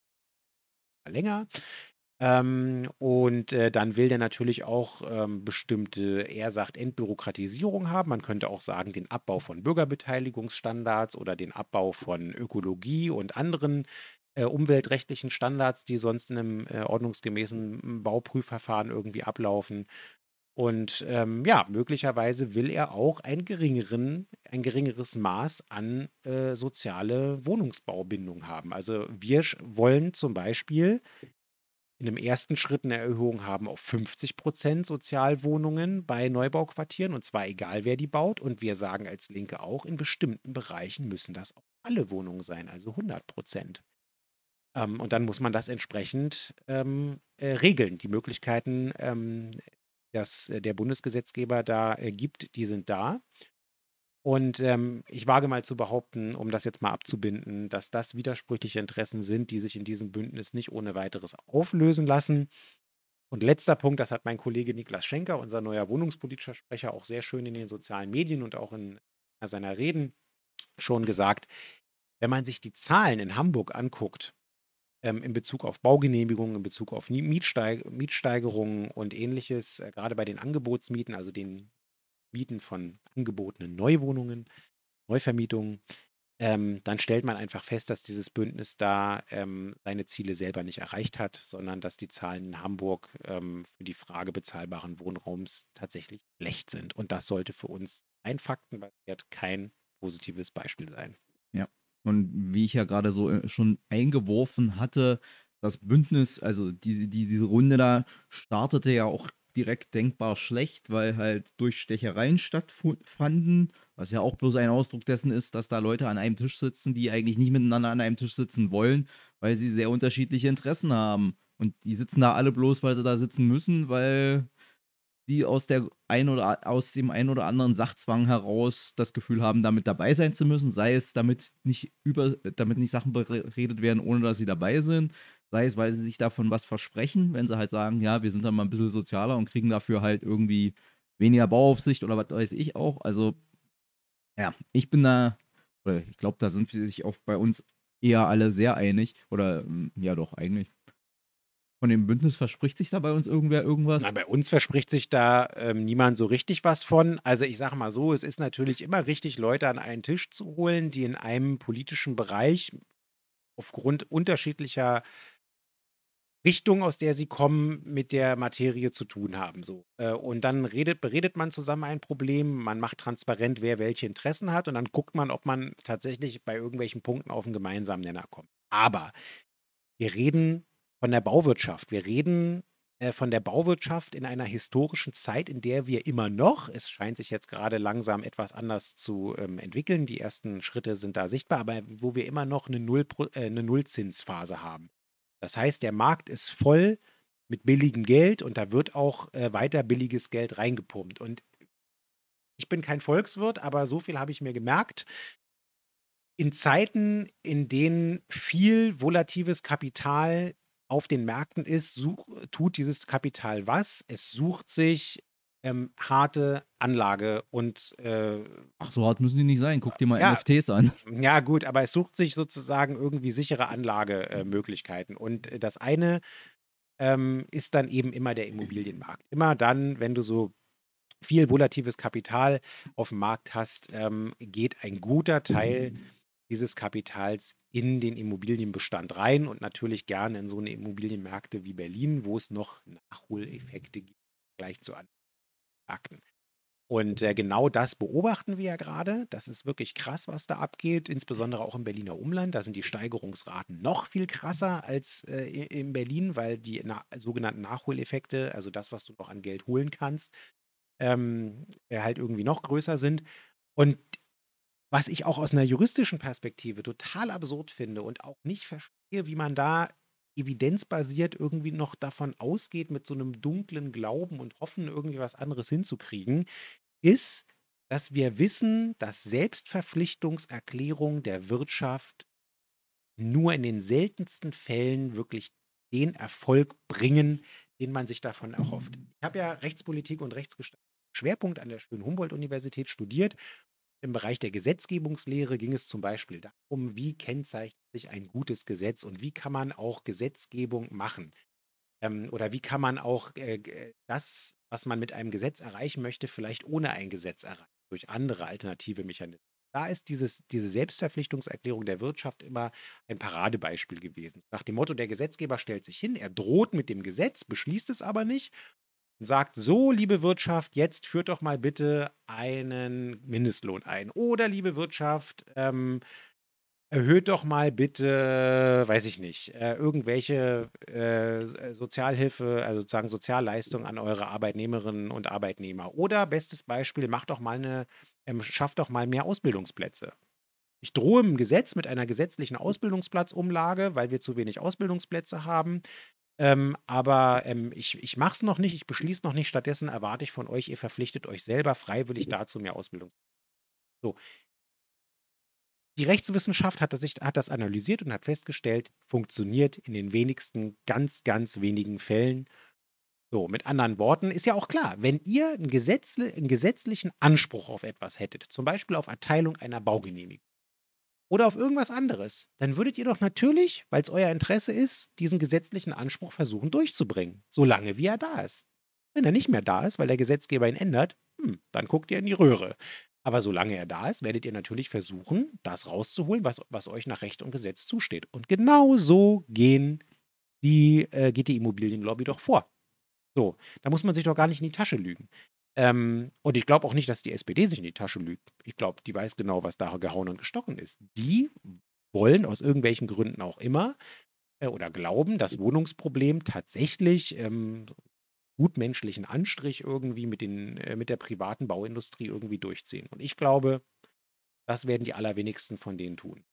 Speaker 2: länger. Ähm, und äh, dann will der natürlich auch ähm, bestimmte, er sagt, Entbürokratisierung haben. Man könnte auch sagen, den Abbau von Bürgerbeteiligungsstandards oder den Abbau von Ökologie und anderen äh, umweltrechtlichen Standards, die sonst in einem äh, ordnungsgemäßen Bauprüfverfahren irgendwie ablaufen. Und ähm, ja, möglicherweise will er auch ein, geringeren, ein geringeres Maß an äh, soziale Wohnungsbaubindung haben. Also wir wollen zum Beispiel in einem ersten Schritt eine Erhöhung haben auf 50 Prozent Sozialwohnungen bei Neubauquartieren, und zwar egal, wer die baut. Und wir sagen als Linke auch, in bestimmten Bereichen müssen das auch alle Wohnungen sein, also 100 Prozent. Ähm, und dann muss man das entsprechend ähm, äh, regeln. Die Möglichkeiten, ähm, dass äh, der Bundesgesetzgeber da äh, gibt, die sind da. Und ähm, ich wage mal zu behaupten, um das jetzt mal abzubinden, dass das widersprüchliche Interessen sind, die sich in diesem Bündnis nicht ohne weiteres auflösen lassen. Und letzter Punkt, das hat mein Kollege Niklas Schenker, unser neuer wohnungspolitischer Sprecher, auch sehr schön in den sozialen Medien und auch in seiner Reden schon gesagt. Wenn man sich die Zahlen in Hamburg anguckt, ähm, in Bezug auf Baugenehmigungen, in Bezug auf Mietsteig Mietsteigerungen und ähnliches, äh, gerade bei den Angebotsmieten, also den Mieten von angebotenen Neuwohnungen, Neuvermietungen, ähm, dann stellt man einfach fest, dass dieses Bündnis da ähm, seine Ziele selber nicht erreicht hat, sondern dass die Zahlen in Hamburg ähm, für die Frage bezahlbaren Wohnraums tatsächlich schlecht sind. Und das sollte für uns ein faktenbasiert kein positives Beispiel sein.
Speaker 1: Und wie ich ja gerade so äh, schon eingeworfen hatte, das Bündnis, also die, die, diese Runde da startete ja auch direkt denkbar schlecht, weil halt Durchstechereien stattfanden, was ja auch bloß ein Ausdruck dessen ist, dass da Leute an einem Tisch sitzen, die eigentlich nicht miteinander an einem Tisch sitzen wollen, weil sie sehr unterschiedliche Interessen haben. Und die sitzen da alle bloß, weil sie da sitzen müssen, weil die aus der ein oder aus dem einen oder anderen Sachzwang heraus das Gefühl haben, damit dabei sein zu müssen, sei es damit nicht über, damit nicht Sachen beredet werden, ohne dass sie dabei sind, sei es, weil sie sich davon was versprechen, wenn sie halt sagen, ja, wir sind dann mal ein bisschen sozialer und kriegen dafür halt irgendwie weniger Bauaufsicht oder was weiß ich auch. Also, ja, ich bin da, oder ich glaube, da sind sich auch bei uns eher alle sehr einig. Oder hm, ja doch, eigentlich. Von dem Bündnis verspricht sich da bei uns irgendwer irgendwas?
Speaker 2: Na, bei uns verspricht sich da ähm, niemand so richtig was von. Also ich sage mal so, es ist natürlich immer richtig, Leute an einen Tisch zu holen, die in einem politischen Bereich aufgrund unterschiedlicher Richtung, aus der sie kommen, mit der Materie zu tun haben. So. Äh, und dann redet, beredet man zusammen ein Problem, man macht transparent, wer welche Interessen hat und dann guckt man, ob man tatsächlich bei irgendwelchen Punkten auf einen gemeinsamen Nenner kommt. Aber wir reden von der Bauwirtschaft. Wir reden äh, von der Bauwirtschaft in einer historischen Zeit, in der wir immer noch, es scheint sich jetzt gerade langsam etwas anders zu ähm, entwickeln, die ersten Schritte sind da sichtbar, aber wo wir immer noch eine, Null, äh, eine Nullzinsphase haben. Das heißt, der Markt ist voll mit billigem Geld und da wird auch äh, weiter billiges Geld reingepumpt. Und ich bin kein Volkswirt, aber so viel habe ich mir gemerkt in Zeiten, in denen viel volatives Kapital auf den Märkten ist, such, tut dieses Kapital was? Es sucht sich ähm, harte Anlage und äh,
Speaker 1: Ach, so hart müssen die nicht sein. Guck dir mal ja, NFTs an.
Speaker 2: Ja, gut, aber es sucht sich sozusagen irgendwie sichere Anlagemöglichkeiten. Äh, und das eine ähm, ist dann eben immer der Immobilienmarkt. Immer dann, wenn du so viel volatives Kapital auf dem Markt hast, ähm, geht ein guter Teil dieses Kapitals in den Immobilienbestand rein und natürlich gerne in so eine Immobilienmärkte wie Berlin, wo es noch Nachholeffekte gibt, gleich zu anderen Märkten. Und äh, genau das beobachten wir ja gerade. Das ist wirklich krass, was da abgeht, insbesondere auch im Berliner Umland. Da sind die Steigerungsraten noch viel krasser als äh, in Berlin, weil die na sogenannten Nachholeffekte, also das, was du noch an Geld holen kannst, ähm, äh, halt irgendwie noch größer sind. Und was ich auch aus einer juristischen Perspektive total absurd finde und auch nicht verstehe, wie man da evidenzbasiert irgendwie noch davon ausgeht, mit so einem dunklen Glauben und Hoffen irgendwie was anderes hinzukriegen, ist, dass wir wissen, dass Selbstverpflichtungserklärungen der Wirtschaft nur in den seltensten Fällen wirklich den Erfolg bringen, den man sich davon erhofft. Ich habe ja Rechtspolitik und Rechtsgestaltung Schwerpunkt an der schönen Humboldt-Universität studiert im Bereich der Gesetzgebungslehre ging es zum Beispiel darum, wie kennzeichnet sich ein gutes Gesetz und wie kann man auch Gesetzgebung machen? Ähm, oder wie kann man auch äh, das, was man mit einem Gesetz erreichen möchte, vielleicht ohne ein Gesetz erreichen, durch andere alternative Mechanismen? Da ist dieses, diese Selbstverpflichtungserklärung der Wirtschaft immer ein Paradebeispiel gewesen. Nach dem Motto, der Gesetzgeber stellt sich hin, er droht mit dem Gesetz, beschließt es aber nicht und sagt, so, liebe Wirtschaft, jetzt führt doch mal bitte einen Mindestlohn ein. Oder, liebe Wirtschaft, ähm, erhöht doch mal bitte, weiß ich nicht, äh, irgendwelche äh, Sozialhilfe, also sozusagen Sozialleistungen an eure Arbeitnehmerinnen und Arbeitnehmer. Oder, bestes Beispiel, macht doch mal eine, ähm, schafft doch mal mehr Ausbildungsplätze. Ich drohe im Gesetz mit einer gesetzlichen Ausbildungsplatzumlage, weil wir zu wenig Ausbildungsplätze haben. Ähm, aber ähm, ich, ich mache es noch nicht, ich beschließe noch nicht. Stattdessen erwarte ich von euch, ihr verpflichtet euch selber freiwillig dazu, mehr Ausbildung. So. Die Rechtswissenschaft hat das, hat das analysiert und hat festgestellt, funktioniert in den wenigsten, ganz, ganz wenigen Fällen. So, mit anderen Worten, ist ja auch klar, wenn ihr einen, Gesetzle, einen gesetzlichen Anspruch auf etwas hättet, zum Beispiel auf Erteilung einer Baugenehmigung, oder auf irgendwas anderes, dann würdet ihr doch natürlich, weil es euer Interesse ist, diesen gesetzlichen Anspruch versuchen durchzubringen, solange wie er da ist. Wenn er nicht mehr da ist, weil der Gesetzgeber ihn ändert, hm, dann guckt ihr in die Röhre. Aber solange er da ist, werdet ihr natürlich versuchen, das rauszuholen, was, was euch nach Recht und Gesetz zusteht. Und genau so gehen die, äh, geht die Immobilienlobby doch vor. So, da muss man sich doch gar nicht in die Tasche lügen. Ähm, und ich glaube auch nicht, dass die SPD sich in die Tasche lügt. Ich glaube, die weiß genau, was da gehauen und gestochen ist. Die wollen aus irgendwelchen Gründen auch immer äh, oder glauben, das Wohnungsproblem tatsächlich ähm, gutmenschlichen Anstrich irgendwie mit, den, äh, mit der privaten Bauindustrie irgendwie durchziehen. Und ich glaube, das werden die allerwenigsten von denen tun.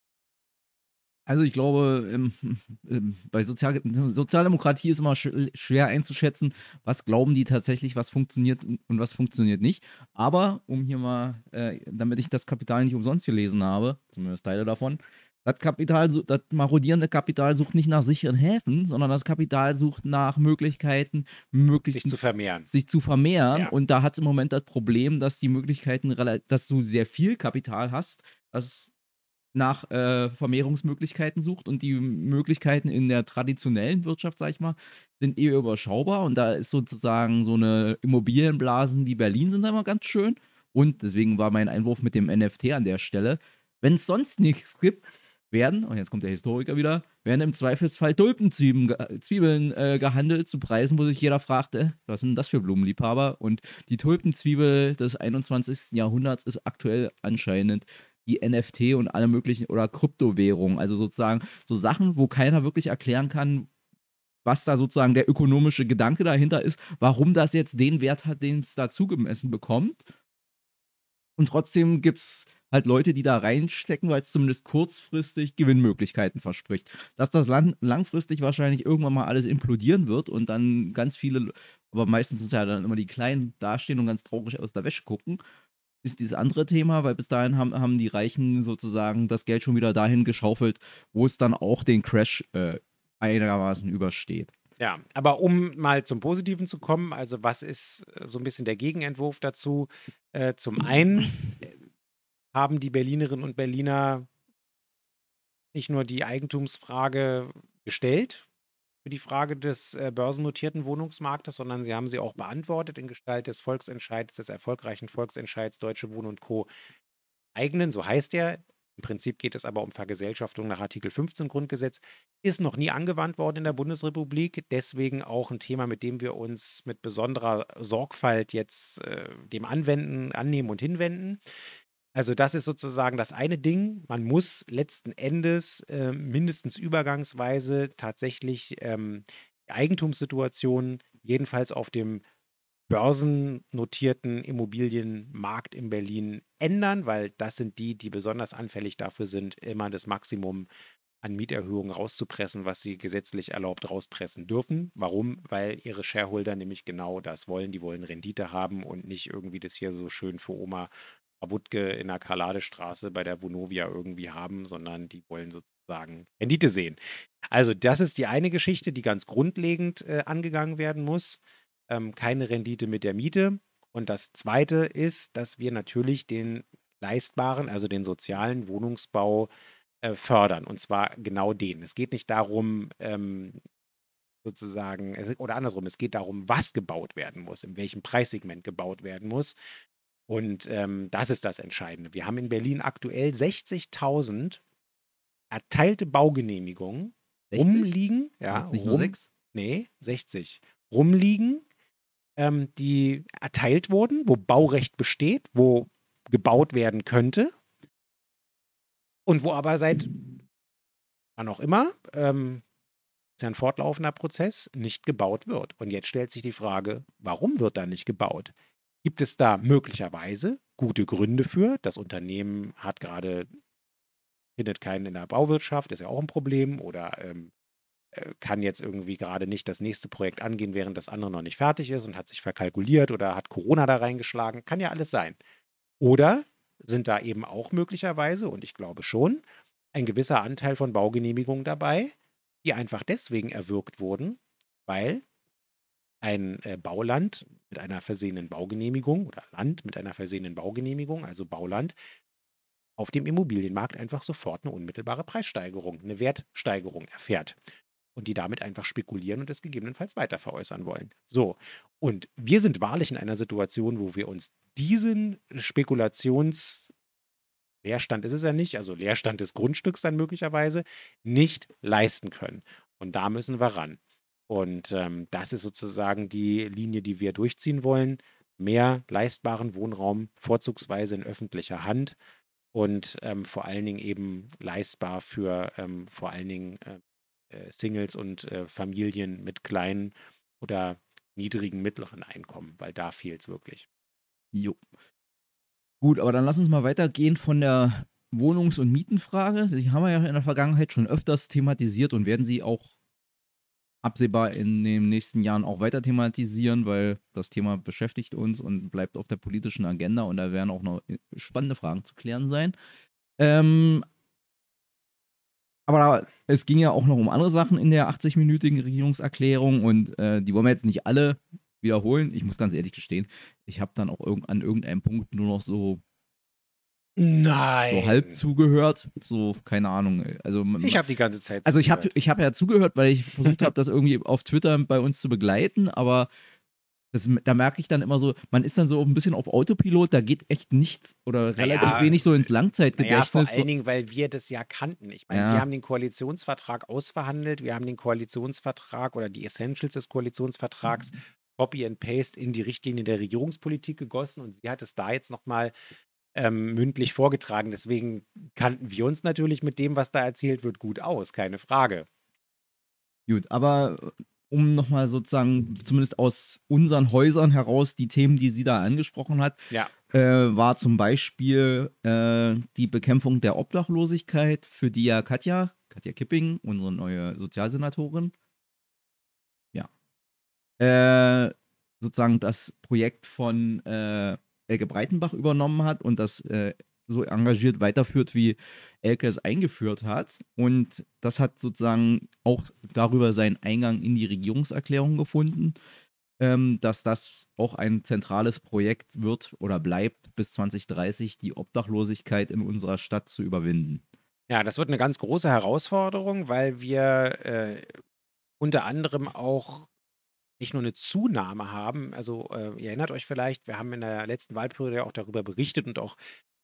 Speaker 1: Also ich glaube, ähm, ähm, bei Sozial Sozialdemokratie ist immer sch schwer einzuschätzen, was glauben die tatsächlich, was funktioniert und was funktioniert nicht. Aber um hier mal, äh, damit ich das Kapital nicht umsonst gelesen habe, zumindest Teile davon, das Kapital, das marodierende Kapital sucht nicht nach sicheren Häfen, sondern das Kapital sucht nach Möglichkeiten, möglichst
Speaker 2: sich zu vermehren.
Speaker 1: Sich zu vermehren. Ja. Und da hat es im Moment das Problem, dass die Möglichkeiten, dass du sehr viel Kapital hast, das nach äh, Vermehrungsmöglichkeiten sucht und die Möglichkeiten in der traditionellen Wirtschaft, sag ich mal, sind eher überschaubar und da ist sozusagen so eine Immobilienblasen wie Berlin sind da immer ganz schön und deswegen war mein Einwurf mit dem NFT an der Stelle. Wenn es sonst nichts gibt, werden, und jetzt kommt der Historiker wieder, werden im Zweifelsfall Tulpenzwiebeln Zwiebeln, äh, gehandelt zu Preisen, wo sich jeder fragte, was sind das für Blumenliebhaber? Und die Tulpenzwiebel des 21. Jahrhunderts ist aktuell anscheinend die NFT und alle möglichen oder Kryptowährungen. Also sozusagen so Sachen, wo keiner wirklich erklären kann, was da sozusagen der ökonomische Gedanke dahinter ist, warum das jetzt den Wert hat, den es da zugemessen bekommt. Und trotzdem gibt es halt Leute, die da reinstecken, weil es zumindest kurzfristig Gewinnmöglichkeiten verspricht. Dass das lang langfristig wahrscheinlich irgendwann mal alles implodieren wird und dann ganz viele, aber meistens sind es ja dann immer die Kleinen dastehen und ganz traurig aus der Wäsche gucken ist dieses andere Thema, weil bis dahin haben, haben die Reichen sozusagen das Geld schon wieder dahin geschaufelt, wo es dann auch den Crash äh, einigermaßen übersteht.
Speaker 2: Ja, aber um mal zum Positiven zu kommen, also was ist äh, so ein bisschen der Gegenentwurf dazu? Äh, zum einen äh, haben die Berlinerinnen und Berliner nicht nur die Eigentumsfrage gestellt, für die Frage des äh, börsennotierten Wohnungsmarktes, sondern sie haben sie auch beantwortet in Gestalt des Volksentscheids, des erfolgreichen Volksentscheids Deutsche Wohnen und Co. eigenen, so heißt er. Im Prinzip geht es aber um Vergesellschaftung nach Artikel 15 Grundgesetz. Ist noch nie angewandt worden in der Bundesrepublik. Deswegen auch ein Thema, mit dem wir uns mit besonderer Sorgfalt jetzt äh, dem anwenden, annehmen und hinwenden. Also das ist sozusagen das eine Ding. Man muss letzten Endes äh, mindestens übergangsweise tatsächlich ähm, Eigentumssituationen jedenfalls auf dem börsennotierten Immobilienmarkt in Berlin ändern, weil das sind die, die besonders anfällig dafür sind, immer das Maximum an Mieterhöhungen rauszupressen, was sie gesetzlich erlaubt rauspressen dürfen. Warum? Weil ihre Shareholder nämlich genau das wollen. Die wollen Rendite haben und nicht irgendwie das hier so schön für Oma Wutke in der Karladestraße bei der Vonovia irgendwie haben, sondern die wollen sozusagen Rendite sehen. Also das ist die eine Geschichte, die ganz grundlegend äh, angegangen werden muss ähm, keine Rendite mit der Miete. Und das Zweite ist, dass wir natürlich den leistbaren, also den sozialen Wohnungsbau äh, fördern. Und zwar genau den. Es geht nicht darum, ähm, sozusagen, oder andersrum, es geht darum, was gebaut werden muss, in welchem Preissegment gebaut werden muss. Und ähm, das ist das Entscheidende. Wir haben in Berlin aktuell 60.000 erteilte Baugenehmigungen 60? rumliegen. Ja,
Speaker 1: nicht rum, nur sechs?
Speaker 2: Nee, 60. Rumliegen, ähm, die erteilt wurden, wo Baurecht besteht, wo gebaut werden könnte und wo aber seit wann auch immer, ähm, ist ja ein fortlaufender Prozess, nicht gebaut wird. Und jetzt stellt sich die Frage, warum wird da nicht gebaut? Gibt es da möglicherweise gute Gründe für? Das Unternehmen hat gerade, findet keinen in der Bauwirtschaft, ist ja auch ein Problem, oder ähm, äh, kann jetzt irgendwie gerade nicht das nächste Projekt angehen, während das andere noch nicht fertig ist und hat sich verkalkuliert oder hat Corona da reingeschlagen. Kann ja alles sein. Oder sind da eben auch möglicherweise, und ich glaube schon, ein gewisser Anteil von Baugenehmigungen dabei, die einfach deswegen erwirkt wurden, weil ein äh, Bauland mit einer versehenen Baugenehmigung oder Land mit einer versehenen Baugenehmigung, also Bauland, auf dem Immobilienmarkt einfach sofort eine unmittelbare Preissteigerung, eine Wertsteigerung erfährt und die damit einfach spekulieren und es gegebenenfalls weiter veräußern wollen. So, und wir sind wahrlich in einer Situation, wo wir uns diesen Spekulations Leerstand ist es ja nicht, also Leerstand des Grundstücks dann möglicherweise, nicht leisten können. Und da müssen wir ran. Und ähm, das ist sozusagen die Linie, die wir durchziehen wollen. Mehr leistbaren Wohnraum, vorzugsweise in öffentlicher Hand und ähm, vor allen Dingen eben leistbar für ähm, vor allen Dingen äh, äh, Singles und äh, Familien mit kleinen oder niedrigen, mittleren Einkommen, weil da fehlt es wirklich.
Speaker 1: Jo. Gut, aber dann lass uns mal weitergehen von der Wohnungs- und Mietenfrage. Die haben wir ja in der Vergangenheit schon öfters thematisiert und werden sie auch absehbar in den nächsten Jahren auch weiter thematisieren, weil das Thema beschäftigt uns und bleibt auf der politischen Agenda und da werden auch noch äh, spannende Fragen zu klären sein. Ähm, aber es ging ja auch noch um andere Sachen in der 80-minütigen Regierungserklärung und äh, die wollen wir jetzt nicht alle wiederholen. Ich muss ganz ehrlich gestehen, ich habe dann auch irg an irgendeinem Punkt nur noch so
Speaker 2: Nein.
Speaker 1: So halb zugehört, so keine Ahnung. Also
Speaker 2: ich habe die ganze Zeit.
Speaker 1: Also ich habe ich habe ja zugehört, weil ich versucht habe, das irgendwie auf Twitter bei uns zu begleiten, aber das, da merke ich dann immer so, man ist dann so ein bisschen auf Autopilot, da geht echt nichts oder relativ naja, wenig so ins Langzeitgedächtnis.
Speaker 2: Naja, vor allen Dingen, weil wir das ja kannten. Ich meine, ja. wir haben den Koalitionsvertrag ausverhandelt, wir haben den Koalitionsvertrag oder die Essentials des Koalitionsvertrags mhm. Copy and Paste in die Richtlinie der Regierungspolitik gegossen und sie hat es da jetzt nochmal ähm, mündlich vorgetragen. Deswegen kannten wir uns natürlich mit dem, was da erzählt wird, gut aus, keine Frage.
Speaker 1: Gut, aber um nochmal sozusagen, zumindest aus unseren Häusern heraus, die Themen, die sie da angesprochen hat,
Speaker 2: ja.
Speaker 1: äh, war zum Beispiel äh, die Bekämpfung der Obdachlosigkeit, für die ja Katja, Katja Kipping, unsere neue Sozialsenatorin, ja, äh, sozusagen das Projekt von äh, Elke Breitenbach übernommen hat und das äh, so engagiert weiterführt, wie Elke es eingeführt hat. Und das hat sozusagen auch darüber seinen Eingang in die Regierungserklärung gefunden, ähm, dass das auch ein zentrales Projekt wird oder bleibt, bis 2030 die Obdachlosigkeit in unserer Stadt zu überwinden.
Speaker 2: Ja, das wird eine ganz große Herausforderung, weil wir äh, unter anderem auch nicht nur eine Zunahme haben. Also, äh, ihr erinnert euch vielleicht, wir haben in der letzten Wahlperiode ja auch darüber berichtet und auch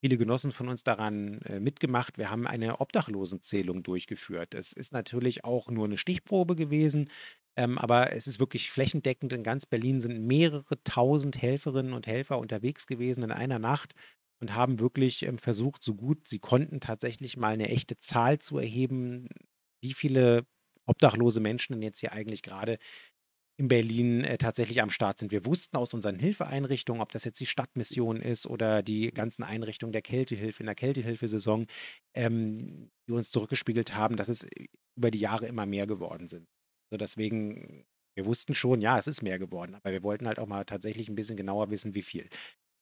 Speaker 2: viele Genossen von uns daran äh, mitgemacht. Wir haben eine Obdachlosenzählung durchgeführt. Es ist natürlich auch nur eine Stichprobe gewesen, ähm, aber es ist wirklich flächendeckend. In ganz Berlin sind mehrere tausend Helferinnen und Helfer unterwegs gewesen in einer Nacht und haben wirklich ähm, versucht, so gut sie konnten, tatsächlich mal eine echte Zahl zu erheben, wie viele obdachlose Menschen denn jetzt hier eigentlich gerade in Berlin äh, tatsächlich am Start sind. Wir wussten aus unseren Hilfeeinrichtungen, ob das jetzt die Stadtmission ist oder die ganzen Einrichtungen der Kältehilfe in der Kältehilfesaison, ähm, die uns zurückgespiegelt haben, dass es äh, über die Jahre immer mehr geworden sind. Also deswegen, wir wussten schon, ja, es ist mehr geworden, aber wir wollten halt auch mal tatsächlich ein bisschen genauer wissen, wie viel.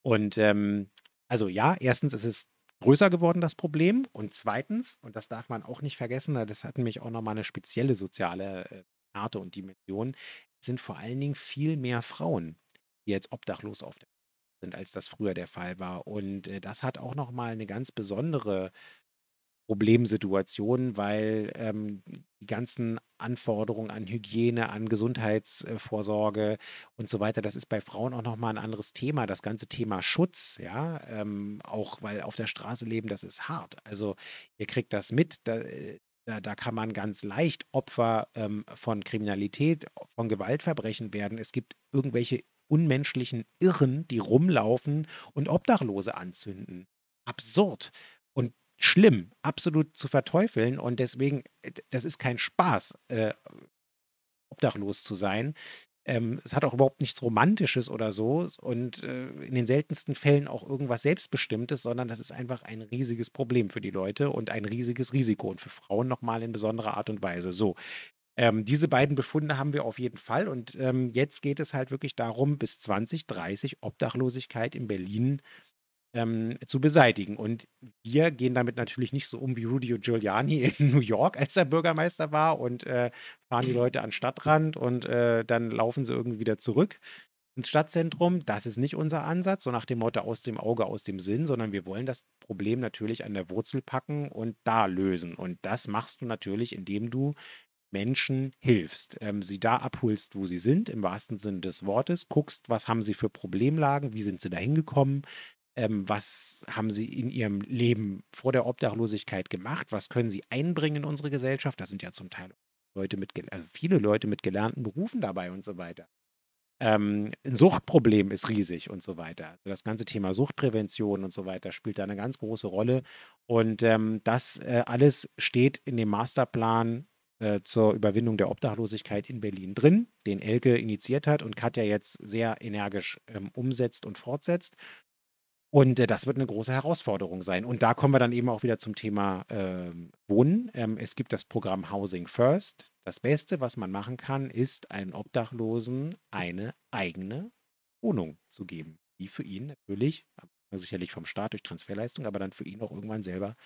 Speaker 2: Und ähm, also ja, erstens ist es größer geworden, das Problem. Und zweitens, und das darf man auch nicht vergessen, das hat nämlich auch nochmal eine spezielle soziale äh, Karte und Dimension, sind vor allen Dingen viel mehr Frauen, die jetzt obdachlos auf der sind, als das früher der Fall war. Und äh, das hat auch nochmal eine ganz besondere Problemsituation, weil ähm, die ganzen Anforderungen an Hygiene, an Gesundheitsvorsorge und so weiter, das ist bei Frauen auch nochmal ein anderes Thema. Das ganze Thema Schutz, ja, ähm, auch weil auf der Straße leben, das ist hart. Also ihr kriegt das mit, da, äh, da, da kann man ganz leicht Opfer ähm, von Kriminalität, von Gewaltverbrechen werden. Es gibt irgendwelche unmenschlichen Irren, die rumlaufen und Obdachlose anzünden. Absurd und schlimm, absolut zu verteufeln. Und deswegen, äh, das ist kein Spaß, äh, obdachlos zu sein. Ähm, es hat auch überhaupt nichts Romantisches oder so und äh, in den seltensten Fällen auch irgendwas Selbstbestimmtes, sondern das ist einfach ein riesiges Problem für die Leute und ein riesiges Risiko und für Frauen nochmal in besonderer Art und Weise. So, ähm, diese beiden Befunde haben wir auf jeden Fall und ähm, jetzt geht es halt wirklich darum, bis 2030 Obdachlosigkeit in Berlin ähm, zu beseitigen. Und wir gehen damit natürlich nicht so um wie Rudy Giuliani in New York, als er Bürgermeister war und äh, fahren die Leute an Stadtrand und äh, dann laufen sie irgendwie wieder zurück ins Stadtzentrum. Das ist nicht unser Ansatz, so nach dem Motto aus dem Auge, aus dem Sinn, sondern wir wollen das Problem natürlich an der Wurzel packen und da lösen. Und das machst du natürlich, indem du Menschen hilfst, ähm, sie da abholst, wo sie sind, im wahrsten Sinne des Wortes, guckst, was haben sie für Problemlagen, wie sind sie da hingekommen, ähm, was haben Sie in Ihrem Leben vor der Obdachlosigkeit gemacht? Was können Sie einbringen in unsere Gesellschaft? Da sind ja zum Teil Leute mit, also viele Leute mit gelernten Berufen dabei und so weiter. Ähm, ein Suchtproblem ist riesig und so weiter. Also das ganze Thema Suchtprävention und so weiter spielt da eine ganz große Rolle. Und ähm, das äh, alles steht in dem Masterplan äh, zur Überwindung der Obdachlosigkeit in Berlin drin, den Elke initiiert hat und Katja jetzt sehr energisch ähm, umsetzt und fortsetzt. Und äh, das wird eine große Herausforderung sein. Und da kommen wir dann eben auch wieder zum Thema ähm, Wohnen. Ähm, es gibt das Programm Housing First. Das Beste, was man machen kann, ist, einem Obdachlosen eine eigene Wohnung zu geben, die für ihn natürlich, sicherlich vom Staat durch Transferleistung, aber dann für ihn auch irgendwann selber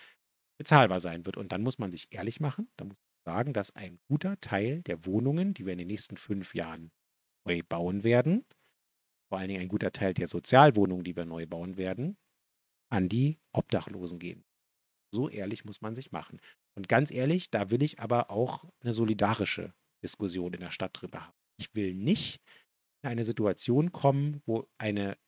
Speaker 2: bezahlbar sein wird. Und dann muss man sich ehrlich machen, da muss man sagen, dass ein guter Teil der Wohnungen, die wir in den nächsten fünf Jahren neu bauen werden, vor allen Dingen ein guter Teil der Sozialwohnungen, die wir neu bauen werden, an die Obdachlosen gehen. So ehrlich muss man sich machen. Und ganz ehrlich, da will ich aber auch eine solidarische Diskussion in der Stadt drüber haben. Ich will nicht in eine Situation kommen, wo eine,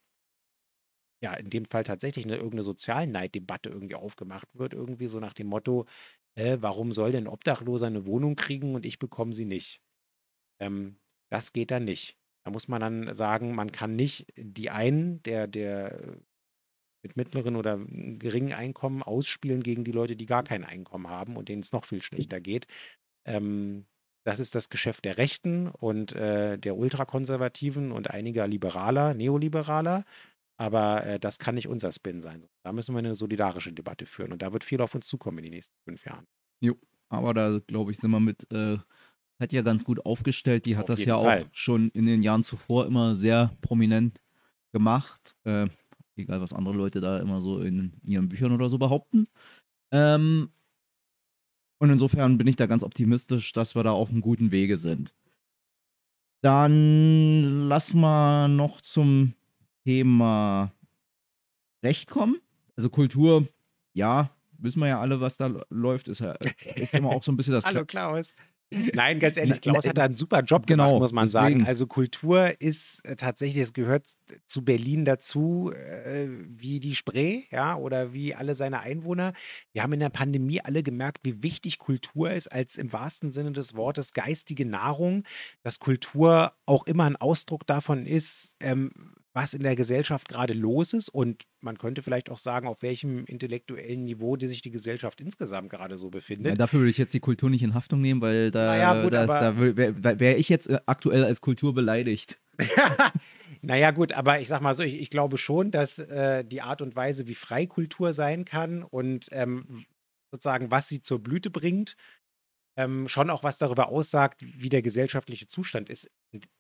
Speaker 2: ja, in dem Fall tatsächlich eine irgendeine Sozialneiddebatte irgendwie aufgemacht wird, irgendwie so nach dem Motto, äh, warum soll denn Obdachloser eine Wohnung kriegen und ich bekomme sie nicht? Ähm, das geht dann nicht. Da muss man dann sagen, man kann nicht die einen, der, der mit mittleren oder geringen Einkommen ausspielen gegen die Leute, die gar kein Einkommen haben und denen es noch viel schlechter geht. Ähm, das ist das Geschäft der Rechten und äh, der Ultrakonservativen und einiger Liberaler, Neoliberaler. Aber äh, das kann nicht unser Spin sein. Da müssen wir eine solidarische Debatte führen und da wird viel auf uns zukommen in den nächsten fünf Jahren.
Speaker 1: Jo, aber da glaube ich, sind wir mit äh, hat ja ganz gut aufgestellt. Die hat Auf das ja Fall. auch schon in den Jahren zuvor immer sehr prominent gemacht. Äh, egal, was andere Leute da immer so in ihren Büchern oder so behaupten. Ähm, und insofern bin ich da ganz optimistisch, dass wir da auf einem guten Wege sind. Dann lass mal noch zum Thema Recht kommen. Also Kultur, ja, wissen wir ja alle, was da läuft. Ist ja ist immer auch so ein bisschen das
Speaker 2: Hallo Klaus Nein, ganz ehrlich, Klaus hat da einen super Job
Speaker 1: genau,
Speaker 2: gemacht, muss man sagen.
Speaker 1: deswegen.
Speaker 2: Also Kultur ist äh, tatsächlich, es gehört zu Berlin dazu, äh, wie die Spree, ja, oder wie alle seine Einwohner. Wir haben in der Pandemie alle gemerkt, wie wichtig Kultur ist, als im wahrsten Sinne des Wortes geistige Nahrung, dass Kultur auch immer ein Ausdruck davon ist, ähm, was in der Gesellschaft gerade los ist und man könnte vielleicht auch sagen, auf welchem intellektuellen Niveau die sich die Gesellschaft insgesamt gerade so
Speaker 1: Ja,
Speaker 2: befindet.
Speaker 1: dafür würde ich jetzt die Kultur nicht in Haftung nehmen, weil da,
Speaker 2: Naja, gut,
Speaker 1: da, da wäre wär ich jetzt äh, aktuell als Kultur beleidigt.
Speaker 2: Naja, gut, aber ich sag mal so, ich, ich glaube schon, dass äh, die Art und Weise, wie Freikultur sein kann und ähm, sozusagen, was sie zur Blüte bringt, ähm, schon auch was darüber aussagt, wie der gesellschaftliche Zustand ist,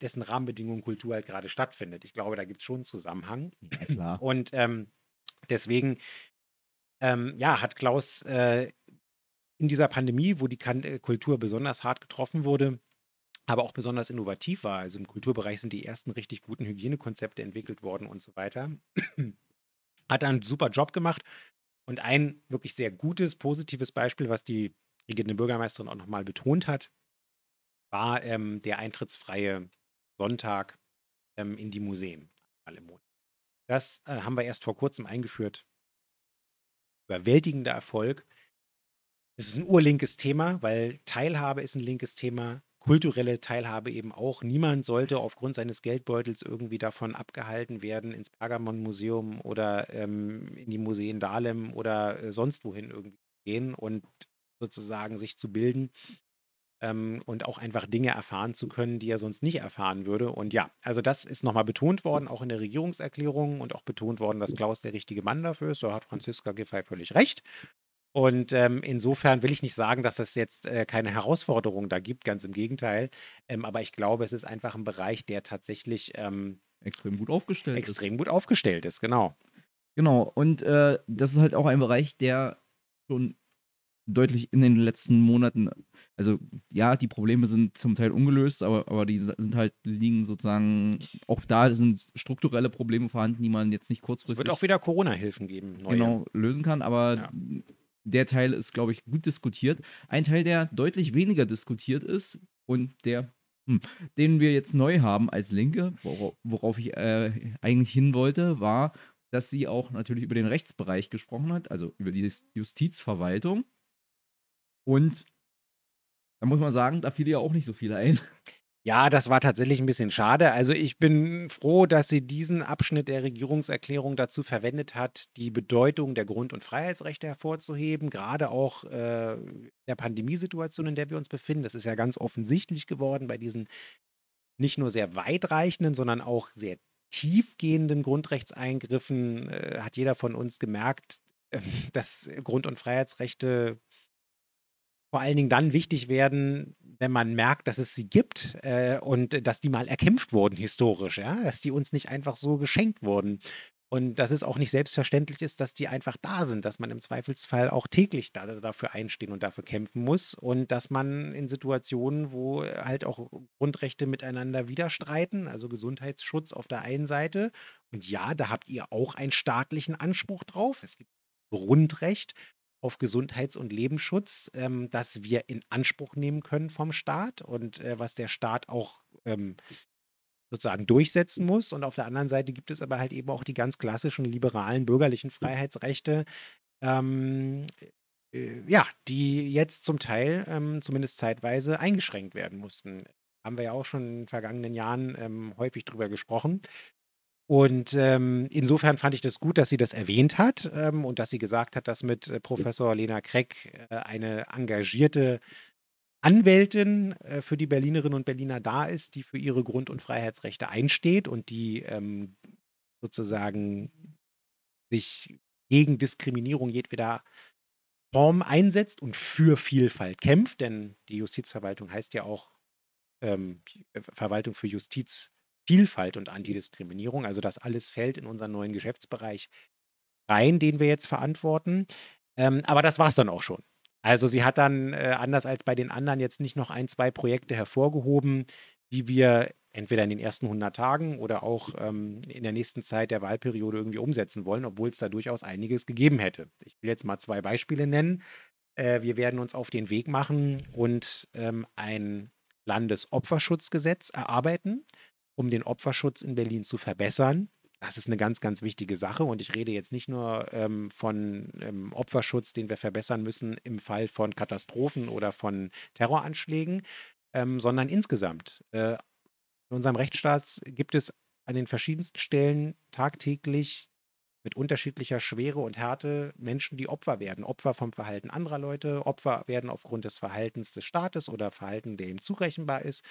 Speaker 2: dessen Rahmenbedingungen Kultur halt gerade stattfindet. Ich glaube, da gibt es schon einen Zusammenhang.
Speaker 1: Ja.
Speaker 2: Und ähm, deswegen, ähm, ja, hat Klaus äh, in dieser Pandemie, wo die kan äh, Kultur besonders hart getroffen wurde, aber auch besonders innovativ war. Also im Kulturbereich sind die ersten richtig guten Hygienekonzepte entwickelt worden und so weiter. Hat einen super Job gemacht. Und ein wirklich sehr gutes, positives Beispiel, was die regierende Bürgermeisterin auch nochmal betont hat, war ähm, der eintrittsfreie Sonntag ähm, in die Museen. Das äh, haben wir erst vor kurzem eingeführt. Überwältigender Erfolg. Es ist ein urlinkes Thema, weil Teilhabe ist ein linkes Thema, kulturelle Teilhabe eben auch. Niemand sollte aufgrund seines Geldbeutels irgendwie davon abgehalten werden, ins Pergamon-Museum oder ähm, in die Museen Dahlem oder äh, sonst wohin irgendwie gehen und sozusagen sich zu bilden ähm, und auch einfach Dinge erfahren zu können, die er sonst nicht erfahren würde. Und ja, also das ist nochmal betont worden, auch in der Regierungserklärung und auch betont worden, dass Klaus der richtige Mann dafür ist. Da hat Franziska Giffey völlig recht. Und ähm, insofern will ich nicht sagen, dass es jetzt äh, keine Herausforderungen da gibt, ganz im Gegenteil. Ähm, aber ich glaube, es ist einfach ein Bereich, der tatsächlich ähm,
Speaker 1: Extrem gut aufgestellt ist.
Speaker 2: extrem gut aufgestellt ist, genau.
Speaker 1: Genau, und äh, das ist halt auch ein Bereich, der schon deutlich in den letzten Monaten, also ja, die Probleme sind zum Teil ungelöst, aber, aber die sind halt, liegen sozusagen, auch da sind strukturelle Probleme vorhanden, die man jetzt nicht
Speaker 2: Es
Speaker 1: kurzfristig
Speaker 2: wird auch wieder Corona-Hilfen geben. Neue.
Speaker 1: genau lösen kann, aber
Speaker 2: Ja.
Speaker 1: der Teil ist, glaube ich, gut diskutiert. Ein Teil, der deutlich weniger diskutiert ist und der, hm, den wir jetzt neu haben als Linke, worauf, ich äh, eigentlich hin wollte, war, dass sie auch natürlich über den Rechtsbereich gesprochen hat, also über die Jus- Justizverwaltung. Und da muss man sagen, da fiel ja auch nicht so viel ein.
Speaker 2: Ja, das war tatsächlich ein bisschen schade. Also ich bin froh, dass sie diesen Abschnitt der Regierungserklärung dazu verwendet hat, die Bedeutung der Grund- und Freiheitsrechte hervorzuheben, gerade auch äh, der Pandemiesituation, in der wir uns befinden. Das ist ja ganz offensichtlich geworden bei diesen nicht nur sehr weitreichenden, sondern auch sehr tiefgehenden Grundrechtseingriffen. Äh, hat jeder von uns gemerkt, äh, dass Grund- und Freiheitsrechte vor allen Dingen dann wichtig werden, wenn man merkt, dass es sie gibt äh, und dass die mal erkämpft wurden historisch, ja, dass die uns nicht einfach so geschenkt wurden. Und dass es auch nicht selbstverständlich ist, dass die einfach da sind, dass man im Zweifelsfall auch täglich da, dafür einstehen und dafür kämpfen muss und dass man in Situationen, wo halt auch Grundrechte miteinander widerstreiten, also Gesundheitsschutz auf der einen Seite, und ja, da habt ihr auch einen staatlichen Anspruch drauf. Es gibt Grundrecht auf Gesundheits- und Lebensschutz, ähm, das wir in Anspruch nehmen können vom Staat und äh, was der Staat auch ähm, sozusagen durchsetzen muss. Und auf der anderen Seite gibt es aber halt eben auch die ganz klassischen liberalen bürgerlichen Freiheitsrechte, ähm, äh, ja, die jetzt zum Teil ähm, zumindest zeitweise eingeschränkt werden mussten. Haben wir ja auch schon in den vergangenen Jahren ähm, häufig drüber gesprochen. Und ähm, insofern fand ich das gut, dass sie das erwähnt hat ähm, und dass sie gesagt hat, dass mit äh, Professor Lena Kreck äh, eine engagierte Anwältin äh, für die Berlinerinnen und Berliner da ist, die für ihre Grund- und Freiheitsrechte einsteht und die ähm, sozusagen sich gegen Diskriminierung jedweder Form einsetzt und für Vielfalt kämpft, denn die Justizverwaltung heißt ja auch ähm, Verwaltung für Justiz, Vielfalt und Antidiskriminierung. Also das alles fällt in unseren neuen Geschäftsbereich rein, den wir jetzt verantworten. Ähm, aber das war es dann auch schon. Also sie hat dann, äh, anders als bei den anderen, jetzt nicht noch ein, zwei Projekte hervorgehoben, die wir entweder in den ersten 100 Tagen oder auch ähm, in der nächsten Zeit der Wahlperiode irgendwie umsetzen wollen, obwohl es da durchaus einiges gegeben hätte. Ich will jetzt mal zwei Beispiele nennen. Äh, wir werden uns auf den Weg machen und ähm, ein Landesopferschutzgesetz erarbeiten, um den Opferschutz in Berlin zu verbessern. Das ist eine ganz, ganz wichtige Sache. Und ich rede jetzt nicht nur ähm, von ähm, Opferschutz, den wir verbessern müssen im Fall von Katastrophen oder von Terroranschlägen, ähm, sondern insgesamt. Äh, in unserem Rechtsstaat gibt es an den verschiedensten Stellen tagtäglich mit unterschiedlicher Schwere und Härte Menschen, die Opfer werden. Opfer vom Verhalten anderer Leute, Opfer werden aufgrund des Verhaltens des Staates oder Verhalten, der ihm zurechenbar ist.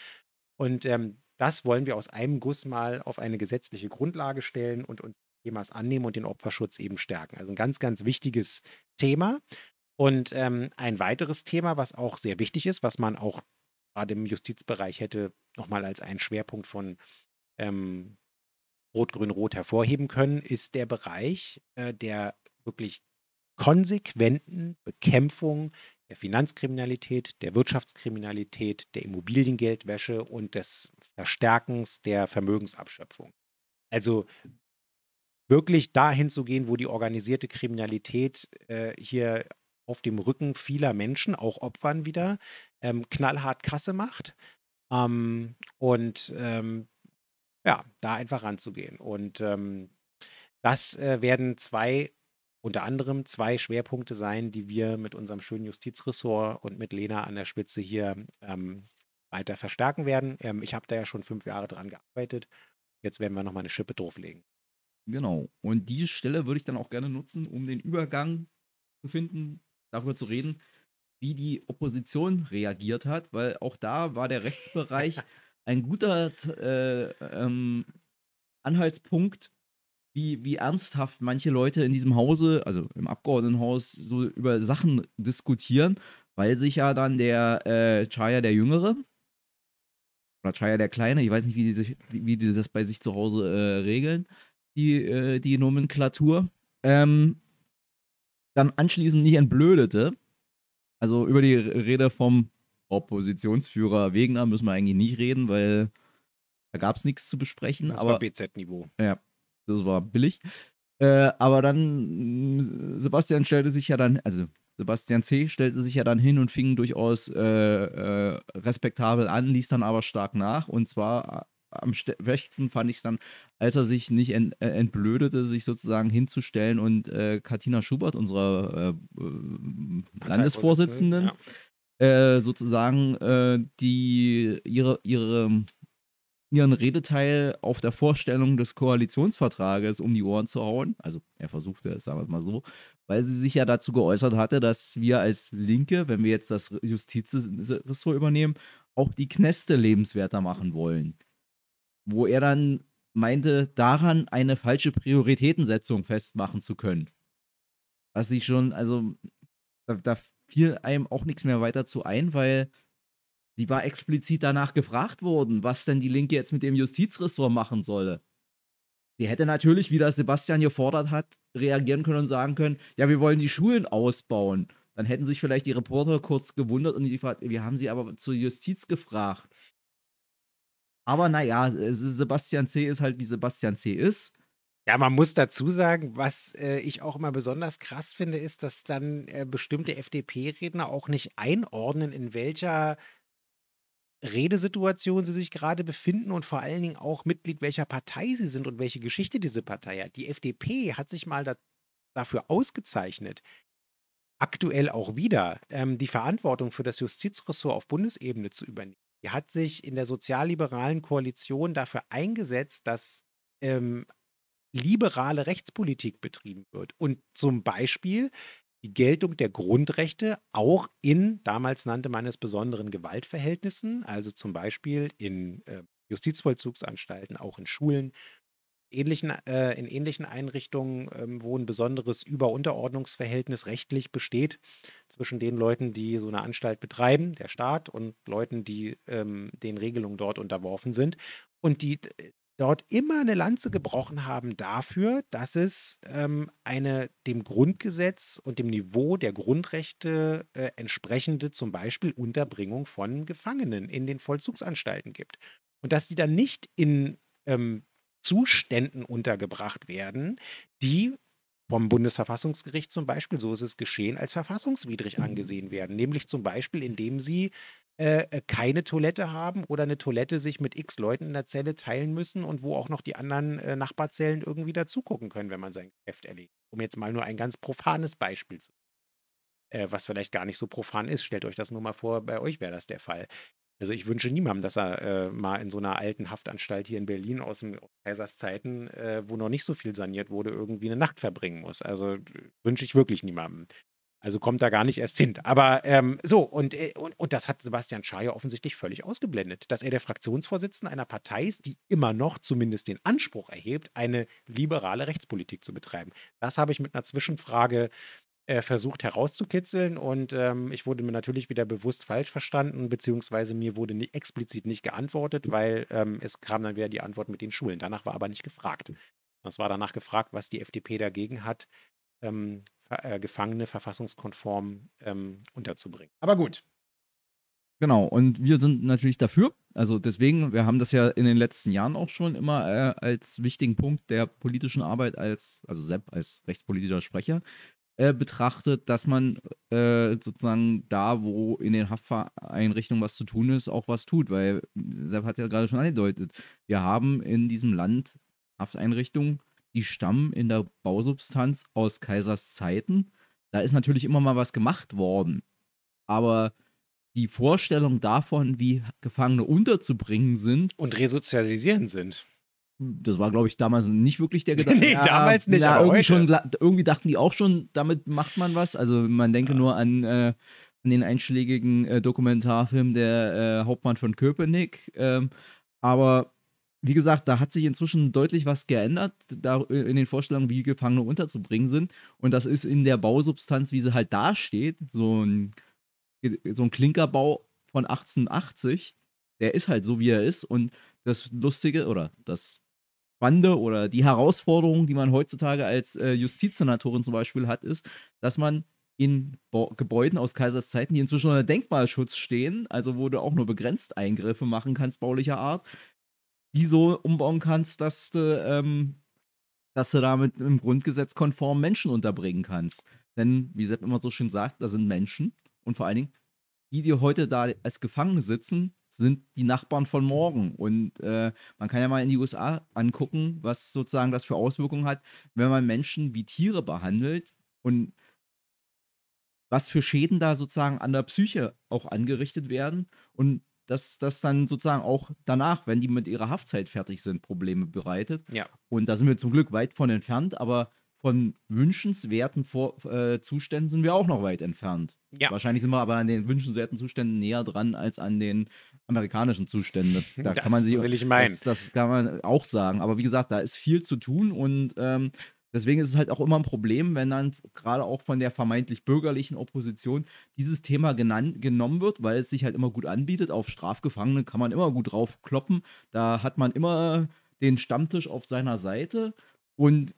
Speaker 2: Und ähm, das wollen wir aus einem Guss mal auf eine gesetzliche Grundlage stellen und uns Themas annehmen und den Opferschutz eben stärken. Also ein ganz, ganz wichtiges Thema. Und ähm, ein weiteres Thema, was auch sehr wichtig ist, was man auch gerade im Justizbereich hätte nochmal als einen Schwerpunkt von ähm, Rot-Grün-Rot hervorheben können, ist der Bereich äh, der wirklich konsequenten Bekämpfung der Finanzkriminalität, der Wirtschaftskriminalität, der Immobiliengeldwäsche und des Verstärkens der Vermögensabschöpfung. Also wirklich dahin zu gehen, wo die organisierte Kriminalität äh, hier auf dem Rücken vieler Menschen, auch Opfern wieder, ähm, knallhart Kasse macht. Ähm, und ähm, ja, da einfach ranzugehen. Und ähm, das äh, werden zwei, unter anderem zwei Schwerpunkte sein, die wir mit unserem schönen Justizressort und mit Lena an der Spitze hier ähm, weiter verstärken werden. Ähm, ich habe da ja schon fünf Jahre dran gearbeitet. Jetzt werden wir nochmal eine Schippe drauflegen.
Speaker 1: Genau. Und diese Stelle würde ich dann auch gerne nutzen, um den Übergang zu finden, darüber zu reden, wie die Opposition reagiert hat, weil auch da war der Rechtsbereich ein guter äh, ähm, Anhaltspunkt, wie, wie ernsthaft manche Leute in diesem Hause, also im Abgeordnetenhaus, so über Sachen diskutieren, weil sich ja dann der äh, Chaya der Jüngere oder Chaya der Kleine, ich weiß nicht, wie die, sich, wie die das bei sich zu Hause äh, regeln, die, äh, die Nomenklatur, ähm, dann anschließend nicht entblödete. Also über die Rede vom Oppositionsführer Wegner müssen wir eigentlich nicht reden, weil da gab es nichts zu besprechen.
Speaker 2: Das
Speaker 1: aber,
Speaker 2: war BZ-Niveau.
Speaker 1: Ja, das war billig. Äh, aber dann, Sebastian stellte sich ja dann, also Sebastian C. stellte sich ja dann hin und fing durchaus äh, äh, respektabel an, ließ dann aber stark nach. Und zwar äh, am schwächsten fand ich es dann, als er sich nicht ent, äh, entblödete, sich sozusagen hinzustellen und äh, Katina Schubert, unserer Landesvorsitzenden, ja äh, sozusagen äh, die ihre, ihre, ihren Redeteil auf der Vorstellung des Koalitionsvertrages um die Ohren zu hauen. Also er versuchte es, sagen wir mal so, weil sie sich ja dazu geäußert hatte, dass wir als Linke, wenn wir jetzt das Justizressort übernehmen, auch die Kneste lebenswerter machen wollen. Wo er dann meinte, daran eine falsche Prioritätensetzung festmachen zu können. Was ich schon, also da, da fiel einem auch nichts mehr weiter zu ein, weil sie war explizit danach gefragt worden, was denn die Linke jetzt mit dem Justizressort machen solle. Sie hätte natürlich, wie das Sebastian gefordert hat, reagieren können und sagen können, ja, wir wollen die Schulen ausbauen. Dann hätten sich vielleicht die Reporter kurz gewundert und sie gefragt, wir haben sie aber zur Justiz gefragt. Aber naja, Sebastian C. ist halt wie Sebastian C. ist.
Speaker 2: Ja, man muss dazu sagen, was äh, ich auch immer besonders krass finde, ist, dass dann äh, bestimmte FDP-Redner auch nicht einordnen, in welcher Redesituation sie sich gerade befinden und vor allen Dingen auch Mitglied welcher Partei sie sind und welche Geschichte diese Partei hat. Die FDP hat sich mal da, dafür ausgezeichnet, aktuell auch wieder ähm, die Verantwortung für das Justizressort auf Bundesebene zu übernehmen. Die hat sich in der sozialliberalen Koalition dafür eingesetzt, dass ähm, liberale Rechtspolitik betrieben wird und zum Beispiel die Geltung der Grundrechte auch in, damals nannte man es besonderen Gewaltverhältnissen, also zum Beispiel in äh, Justizvollzugsanstalten, auch in Schulen, ähnlichen, äh, in ähnlichen Einrichtungen, ähm, wo ein besonderes Über-Unterordnungsverhältnis rechtlich besteht zwischen den Leuten, die so eine Anstalt betreiben, der Staat, und Leuten, die ähm, den Regelungen dort unterworfen sind. Und die dort immer eine Lanze gebrochen haben dafür, dass es ähm, eine dem Grundgesetz und dem Niveau der Grundrechte äh, entsprechende zum Beispiel Unterbringung von Gefangenen in den Vollzugsanstalten gibt. Und dass die dann nicht in ähm, Zuständen untergebracht werden, die vom Bundesverfassungsgericht zum Beispiel, so ist es geschehen, als verfassungswidrig angesehen werden. Nämlich zum Beispiel, indem sie äh, äh, keine Toilette haben oder eine Toilette sich mit x Leuten in der Zelle teilen müssen und wo auch noch die anderen äh, Nachbarzellen irgendwie dazugucken können, wenn man sein Geschäft erledigt. Um jetzt mal nur ein ganz profanes Beispiel zu äh, was vielleicht gar nicht so profan ist. Stellt euch das nur mal vor, bei euch wäre das der Fall. Also ich wünsche niemandem, dass er äh, mal in so einer alten Haftanstalt hier in Berlin aus den Kaisers äh, wo noch nicht so viel saniert wurde, irgendwie eine Nacht verbringen muss. Also wünsche ich wirklich niemandem. Also kommt da gar nicht erst hin. Aber ähm, so, und, äh, und, und das hat Sebastian Schaar offensichtlich völlig ausgeblendet, dass er der Fraktionsvorsitzende einer Partei ist, die immer noch zumindest den Anspruch erhebt, eine liberale Rechtspolitik zu betreiben. Das habe ich mit einer Zwischenfrage äh, versucht herauszukitzeln und ähm, ich wurde mir natürlich wieder bewusst falsch verstanden, beziehungsweise mir wurde nie, explizit nicht geantwortet, weil ähm, es kam dann wieder die Antwort mit den Schulen. Danach war aber nicht gefragt. Es war danach gefragt, was die FDP dagegen hat, ähm, äh, Gefangene verfassungskonform ähm, unterzubringen. Aber gut.
Speaker 1: Genau, und wir sind natürlich dafür. Also deswegen, wir haben das ja in den letzten Jahren auch schon immer äh, als wichtigen Punkt der politischen Arbeit als, also Sepp als rechtspolitischer Sprecher, äh, betrachtet, dass man äh, sozusagen da, wo in den Hafteinrichtungen was zu tun ist, auch was tut. Weil, Sepp hat ja gerade schon angedeutet, wir haben in diesem Land Hafteinrichtungen, die stammen in der Bausubstanz aus Kaisers Zeiten. Da ist natürlich immer mal was gemacht worden. Aber die Vorstellung davon, wie Gefangene unterzubringen sind.
Speaker 2: Und resozialisieren sind.
Speaker 1: Das war, glaube ich, damals nicht wirklich der Gedanke.
Speaker 2: nee, ja, damals nicht.
Speaker 1: Ja, irgendwie, schon, irgendwie dachten die auch schon, damit macht man was. Also man denke ja. nur an, äh, an den einschlägigen äh, Dokumentarfilm Der äh, Hauptmann von Köpenick. Ähm, aber wie gesagt, da hat sich inzwischen deutlich was geändert, da äh, in den Vorstellungen, wie Gefangene unterzubringen sind. Und das ist in der Bausubstanz, wie sie halt dasteht, so ein, so ein Klinkerbau von 1880. Der ist halt so, wie er ist. Und das Lustige oder das Spannende oder die Herausforderung, die man heutzutage als äh, Justizsenatorin zum Beispiel hat, ist, dass man in Bo Gebäuden aus Kaisers Zeiten, die inzwischen unter Denkmalschutz stehen, also wo du auch nur begrenzt Eingriffe machen kannst, baulicher Art, die so umbauen kannst, dass du, ähm, dass du damit im Grundgesetz konform Menschen unterbringen kannst. Denn, wie Sepp immer so schön sagt, da sind Menschen und vor allen Dingen die, die heute da als Gefangene sitzen, sind die Nachbarn von morgen. Und äh, man kann ja mal in die USA angucken, was sozusagen das für Auswirkungen hat, wenn man Menschen wie Tiere behandelt und was für Schäden da sozusagen an der Psyche auch angerichtet werden und dass das dann sozusagen auch danach, wenn die mit ihrer Haftzeit fertig sind, Probleme bereitet.
Speaker 2: Ja.
Speaker 1: Und da sind wir zum Glück weit von entfernt, aber von wünschenswerten Vor äh, Zuständen sind wir auch noch weit entfernt.
Speaker 2: Ja.
Speaker 1: Wahrscheinlich sind wir aber an den wünschenswerten Zuständen näher dran als an den amerikanischen Zuständen. Da
Speaker 2: das
Speaker 1: kann man sich,
Speaker 2: will ich meinen.
Speaker 1: Das, das, kann man auch sagen. Aber wie gesagt, da ist viel zu tun und ähm, deswegen ist es halt auch immer ein Problem, wenn dann gerade auch von der vermeintlich bürgerlichen Opposition dieses Thema genannt, genommen wird, weil es sich halt immer gut anbietet. Auf Strafgefangene kann man immer gut drauf kloppen. Da hat man immer den Stammtisch auf seiner Seite und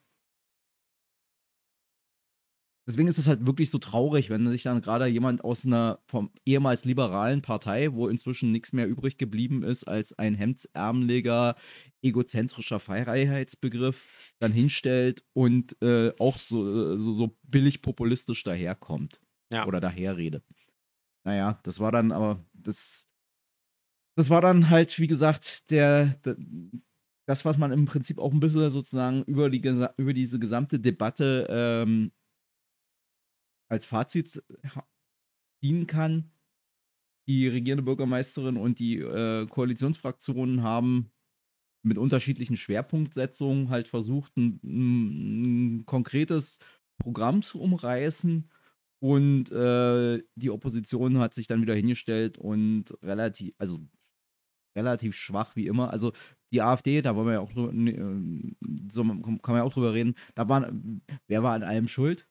Speaker 1: deswegen ist es halt wirklich so traurig, wenn sich dann gerade jemand aus einer vom ehemals liberalen Partei, wo inzwischen nichts mehr übrig geblieben ist als ein hemdsärmeliger, egozentrischer Freiheitsbegriff, dann hinstellt und äh, auch so, so, so, billig populistisch daherkommt.
Speaker 2: Ja.
Speaker 1: Oder daherredet. Naja, das war dann aber, das, das war dann halt, wie gesagt, der, der das, was man im Prinzip auch ein bisschen sozusagen über, die, über diese gesamte Debatte ähm, als Fazit dienen kann. Die regierende Bürgermeisterin und die äh, Koalitionsfraktionen haben mit unterschiedlichen Schwerpunktsetzungen halt versucht, ein, ein konkretes Programm zu umreißen. Und äh, die Opposition hat sich dann wieder hingestellt und relativ, also relativ schwach wie immer. Also die AfD, da wollen wir ja auch äh, so kann man ja auch drüber reden. Da waren, wer war an allem schuld?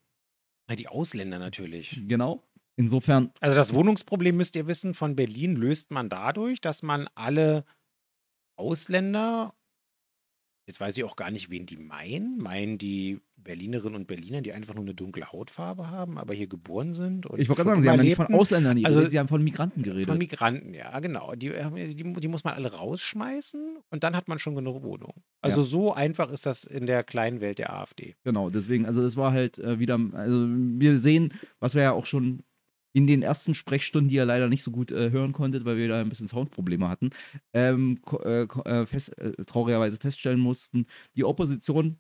Speaker 2: Die Ausländer natürlich.
Speaker 1: Genau. Insofern.
Speaker 2: Also das Wohnungsproblem müsst ihr wissen, von Berlin löst man dadurch, dass man alle Ausländer Jetzt weiß ich auch gar nicht, wen die meinen. Meinen die Berlinerinnen und Berliner, die einfach nur eine dunkle Hautfarbe haben, aber hier geboren sind?
Speaker 1: Ich wollte gerade sagen, Sie haben ja nicht von? Ausländern
Speaker 2: Also-
Speaker 1: geredet, Sie haben von Migranten
Speaker 2: Von
Speaker 1: geredet.
Speaker 2: Migranten, ja, genau. Die, äh, die, die muss man alle rausschmeißen und dann hat man schon genug Wohnungen. Also so einfach ist das in der kleinen Welt der AfD.
Speaker 1: Genau, deswegen, also das war halt äh, wieder, also wir sehen, was wir ja auch schon in den ersten Sprechstunden, die ihr leider nicht so gut äh, hören konntet, weil wir da ein bisschen Soundprobleme hatten, ähm, äh, äh, fest, äh, traurigerweise feststellen mussten, die Opposition,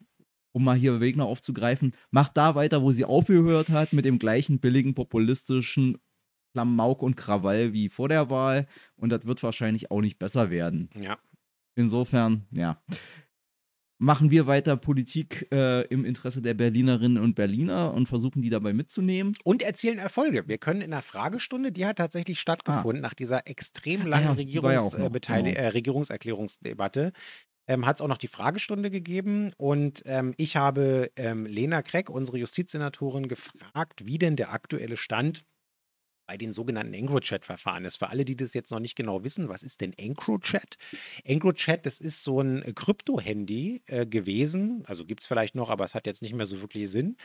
Speaker 1: um mal hier Wegner aufzugreifen, macht da weiter, wo sie aufgehört hat, mit dem gleichen billigen, populistischen Klamauk und Krawall wie vor der Wahl und das wird wahrscheinlich auch nicht besser werden.
Speaker 2: Ja.
Speaker 1: Insofern, ja. Machen wir weiter Politik äh, im Interesse der Berlinerinnen und Berliner und versuchen die dabei mitzunehmen.
Speaker 2: Und erzielen Erfolge. Wir können in der Fragestunde, die hat tatsächlich stattgefunden, nach dieser extrem langen
Speaker 1: Ah. ja, war ja
Speaker 2: Regierungs,
Speaker 1: noch,
Speaker 2: äh,
Speaker 1: genau.
Speaker 2: äh, Regierungserklärungsdebatte. Ähm, hat es auch noch die Fragestunde gegeben und ähm, ich habe ähm, Lena Kreck, unsere Justizsenatorin, gefragt, wie denn der aktuelle Stand bei den sogenannten EncroChat-Verfahren ist. Für alle, die das jetzt noch nicht genau wissen, was ist denn EncroChat? EncroChat, das ist so ein Krypto-Handy äh, gewesen, also gibt es vielleicht noch, aber es hat jetzt nicht mehr so wirklich Sinn,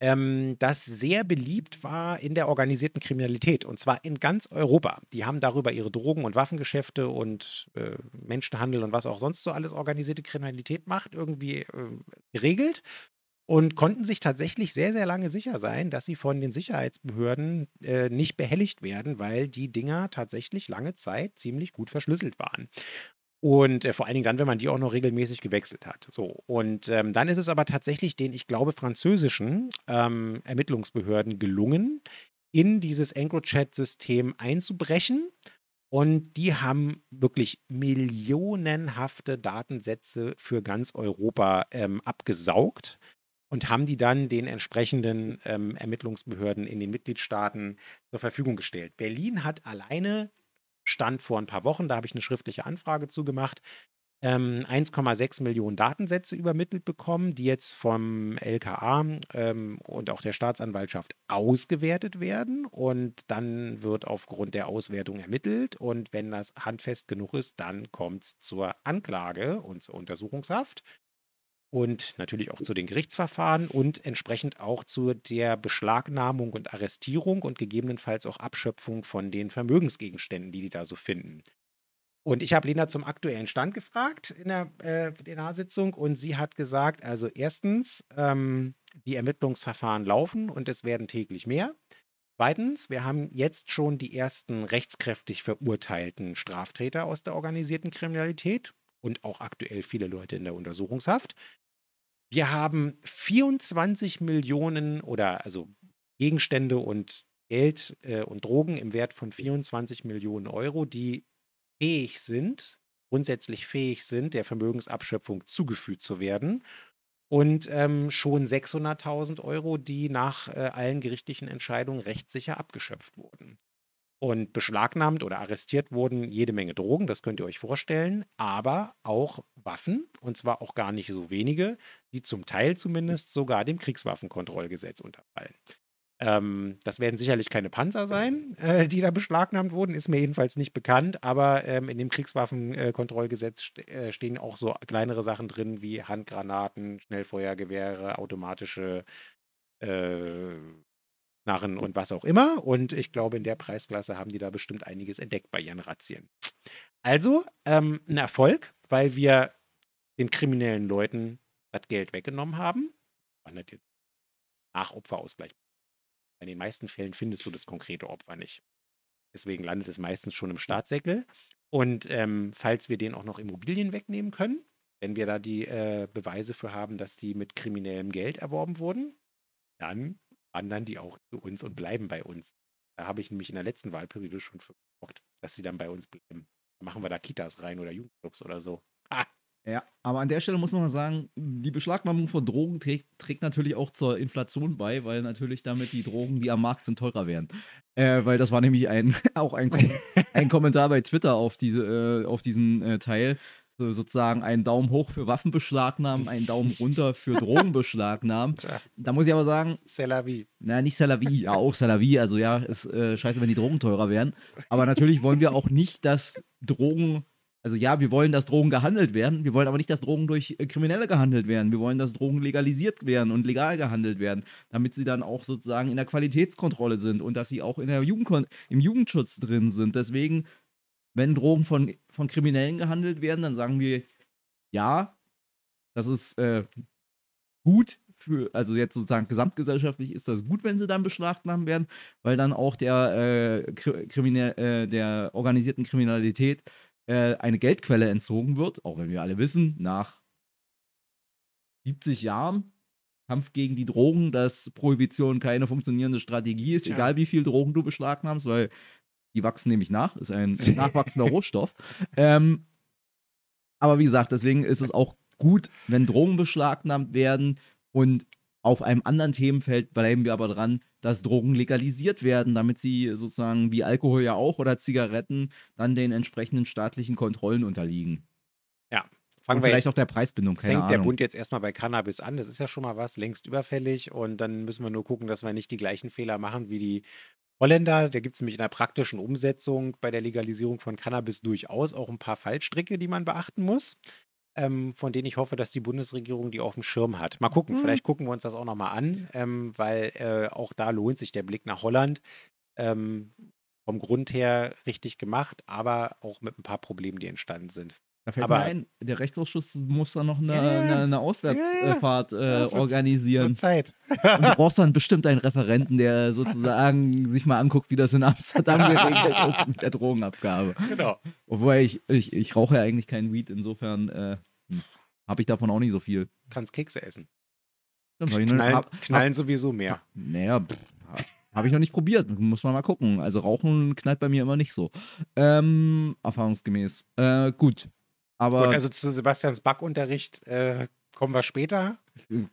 Speaker 2: ähm, das sehr beliebt war in der organisierten Kriminalität und zwar in ganz Europa. Die haben darüber ihre Drogen- und Waffengeschäfte und äh, Menschenhandel und was auch sonst so alles organisierte Kriminalität macht, irgendwie äh, geregelt und konnten sich tatsächlich sehr, sehr lange sicher sein, dass sie von den Sicherheitsbehörden äh, nicht behelligt werden, weil die Dinger tatsächlich lange Zeit ziemlich gut verschlüsselt waren. Und äh, vor allen Dingen dann, wenn man die auch noch regelmäßig gewechselt hat. So. Und ähm, dann ist es aber tatsächlich den, ich glaube, französischen ähm, Ermittlungsbehörden gelungen, in dieses EncroChat-System einzubrechen. Und die haben wirklich millionenhafte Datensätze für ganz Europa ähm, abgesaugt und haben die dann den entsprechenden ähm, Ermittlungsbehörden in den Mitgliedstaaten zur Verfügung gestellt. Berlin hat alleine, stand vor ein paar Wochen, da habe ich eine schriftliche Anfrage zugemacht, ähm, 1,6 Millionen Datensätze übermittelt bekommen, die jetzt vom LKA ähm, und auch der Staatsanwaltschaft ausgewertet werden. Und dann wird aufgrund der Auswertung ermittelt. Und wenn das handfest genug ist, dann kommt es zur Anklage und zur Untersuchungshaft. Und natürlich auch zu den Gerichtsverfahren und entsprechend auch zu der Beschlagnahmung und Arrestierung und gegebenenfalls auch Abschöpfung von den Vermögensgegenständen, die die da so finden. Und ich habe Lena zum aktuellen Stand gefragt in der äh, DNA-Sitzung und sie hat gesagt, also erstens, ähm, die Ermittlungsverfahren laufen und es werden täglich mehr. Zweitens, wir haben jetzt schon die ersten rechtskräftig verurteilten Straftäter aus der organisierten Kriminalität und auch aktuell viele Leute in der Untersuchungshaft. Wir haben 24 Millionen oder also Gegenstände und Geld äh, und Drogen im Wert von 24 Millionen Euro, die fähig sind, grundsätzlich fähig sind, der Vermögensabschöpfung zugeführt zu werden. Und ähm, schon 600.000 Euro, die nach äh, allen gerichtlichen Entscheidungen rechtssicher abgeschöpft wurden. Und beschlagnahmt oder arrestiert wurden jede Menge Drogen, das könnt ihr euch vorstellen, aber auch Waffen, und zwar auch gar nicht so wenige, die zum Teil zumindest sogar dem Kriegswaffenkontrollgesetz unterfallen. Ähm, das werden sicherlich keine Panzer sein, äh, die da beschlagnahmt wurden, ist mir jedenfalls nicht bekannt, aber ähm, in dem Kriegswaffenkontrollgesetz st äh, stehen auch so kleinere Sachen drin wie Handgranaten, Schnellfeuergewehre, automatische äh, Knarren und was auch immer. Und ich glaube, in der Preisklasse haben die da bestimmt einiges entdeckt bei ihren Razzien. Also ähm, ein Erfolg, weil wir den kriminellen Leuten das Geld weggenommen haben. Wandert jetzt nach Opferausgleich. In den meisten Fällen findest du das konkrete Opfer nicht. Deswegen landet es meistens schon im Staatssäckel. Und ähm, falls wir denen auch noch Immobilien wegnehmen können, wenn wir da die äh, Beweise für haben, dass die mit kriminellem Geld erworben wurden, dann wandern die auch zu uns und bleiben bei uns. Da habe ich nämlich in der letzten Wahlperiode schon versorgt, dass sie dann bei uns bleiben. Dann machen wir da Kitas rein oder Jugendclubs oder so. Ah,
Speaker 1: Ja, aber an der Stelle muss man mal sagen, die Beschlagnahmung von Drogen trägt, trägt natürlich auch zur Inflation bei, weil natürlich damit die Drogen, die am Markt sind, teurer werden. Äh, weil das war nämlich ein, auch ein, ein Kommentar bei Twitter auf, diese, äh, auf diesen äh, Teil. So, sozusagen einen Daumen hoch für Waffenbeschlagnahmen, einen Daumen runter für Drogenbeschlagnahmen. Da muss ich aber sagen,
Speaker 2: c'est la vie.
Speaker 1: na, nicht Salavi, ja, auch Salavi. Also ja, ist äh, scheiße, wenn die Drogen teurer werden. Aber natürlich wollen wir auch nicht, dass Drogen, also ja, wir wollen, dass Drogen gehandelt werden, wir wollen aber nicht, dass Drogen durch äh, Kriminelle gehandelt werden. Wir wollen, dass Drogen legalisiert werden und legal gehandelt werden, damit sie dann auch sozusagen in der Qualitätskontrolle sind und dass sie auch in der Jugendkon im Jugendschutz drin sind. Deswegen, wenn Drogen von, von Kriminellen gehandelt werden, dann sagen wir, ja, das ist äh, gut für, also jetzt sozusagen gesamtgesellschaftlich ist das gut, wenn sie dann beschlagnahmt werden, weil dann auch der, äh, Kriminell, äh, der organisierten Kriminalität äh, eine Geldquelle entzogen wird, auch wenn wir alle wissen, nach 70 Jahren Kampf gegen die Drogen, dass Prohibition keine funktionierende Strategie ist, ja. egal wie viel Drogen du beschlagnahmst, weil die wachsen nämlich nach, ist ein nachwachsender Rohstoff. Ähm, aber wie gesagt, deswegen ist es auch gut, wenn Drogen beschlagnahmt werden und auf einem anderen Themenfeld bleiben wir aber dran, dass Drogen legalisiert werden, damit sie sozusagen wie Alkohol ja auch oder Zigaretten dann den entsprechenden staatlichen Kontrollen unterliegen.
Speaker 2: Ja.
Speaker 1: Fangen und wir vielleicht jetzt, auch der Preisbindung,
Speaker 2: keine fängt Ahnung. der Bund jetzt erstmal bei Cannabis an, das ist ja schon mal was, längst überfällig und dann müssen wir nur gucken, dass wir nicht die gleichen Fehler machen wie die Holländer. Da gibt es nämlich in der praktischen Umsetzung bei der Legalisierung von Cannabis durchaus auch ein paar Fallstricke, die man beachten muss ähm, von denen ich hoffe, dass die Bundesregierung die auf dem Schirm hat. Mal gucken, mhm. vielleicht gucken wir uns das auch nochmal an, ähm, weil äh, auch da lohnt sich der Blick nach Holland. Ähm, vom Grund her richtig gemacht, aber auch mit ein paar Problemen, die entstanden sind.
Speaker 1: Da fällt aber, mir ein, der Rechtsausschuss muss da noch eine, ja, eine, eine Auswärtsfahrt ja, äh, organisieren. Wird Zeit. Und du brauchst dann bestimmt einen Referenten, der sozusagen sich mal anguckt, wie das in Amsterdam geregelt ist mit der Drogenabgabe. Genau. Obwohl ich, ich, ich rauche ja eigentlich keinen Weed, insofern äh, hm, habe ich davon auch nicht so viel.
Speaker 2: Kannst Kekse essen. Knallen, hab, knallen hab, sowieso mehr.
Speaker 1: Naja, habe ich noch nicht probiert. Muss man mal gucken. Also Rauchen knallt bei mir immer nicht so. Ähm, erfahrungsgemäß. Äh, gut. Aber
Speaker 2: Gut, also zu Sebastians Backunterricht äh, kommen wir später.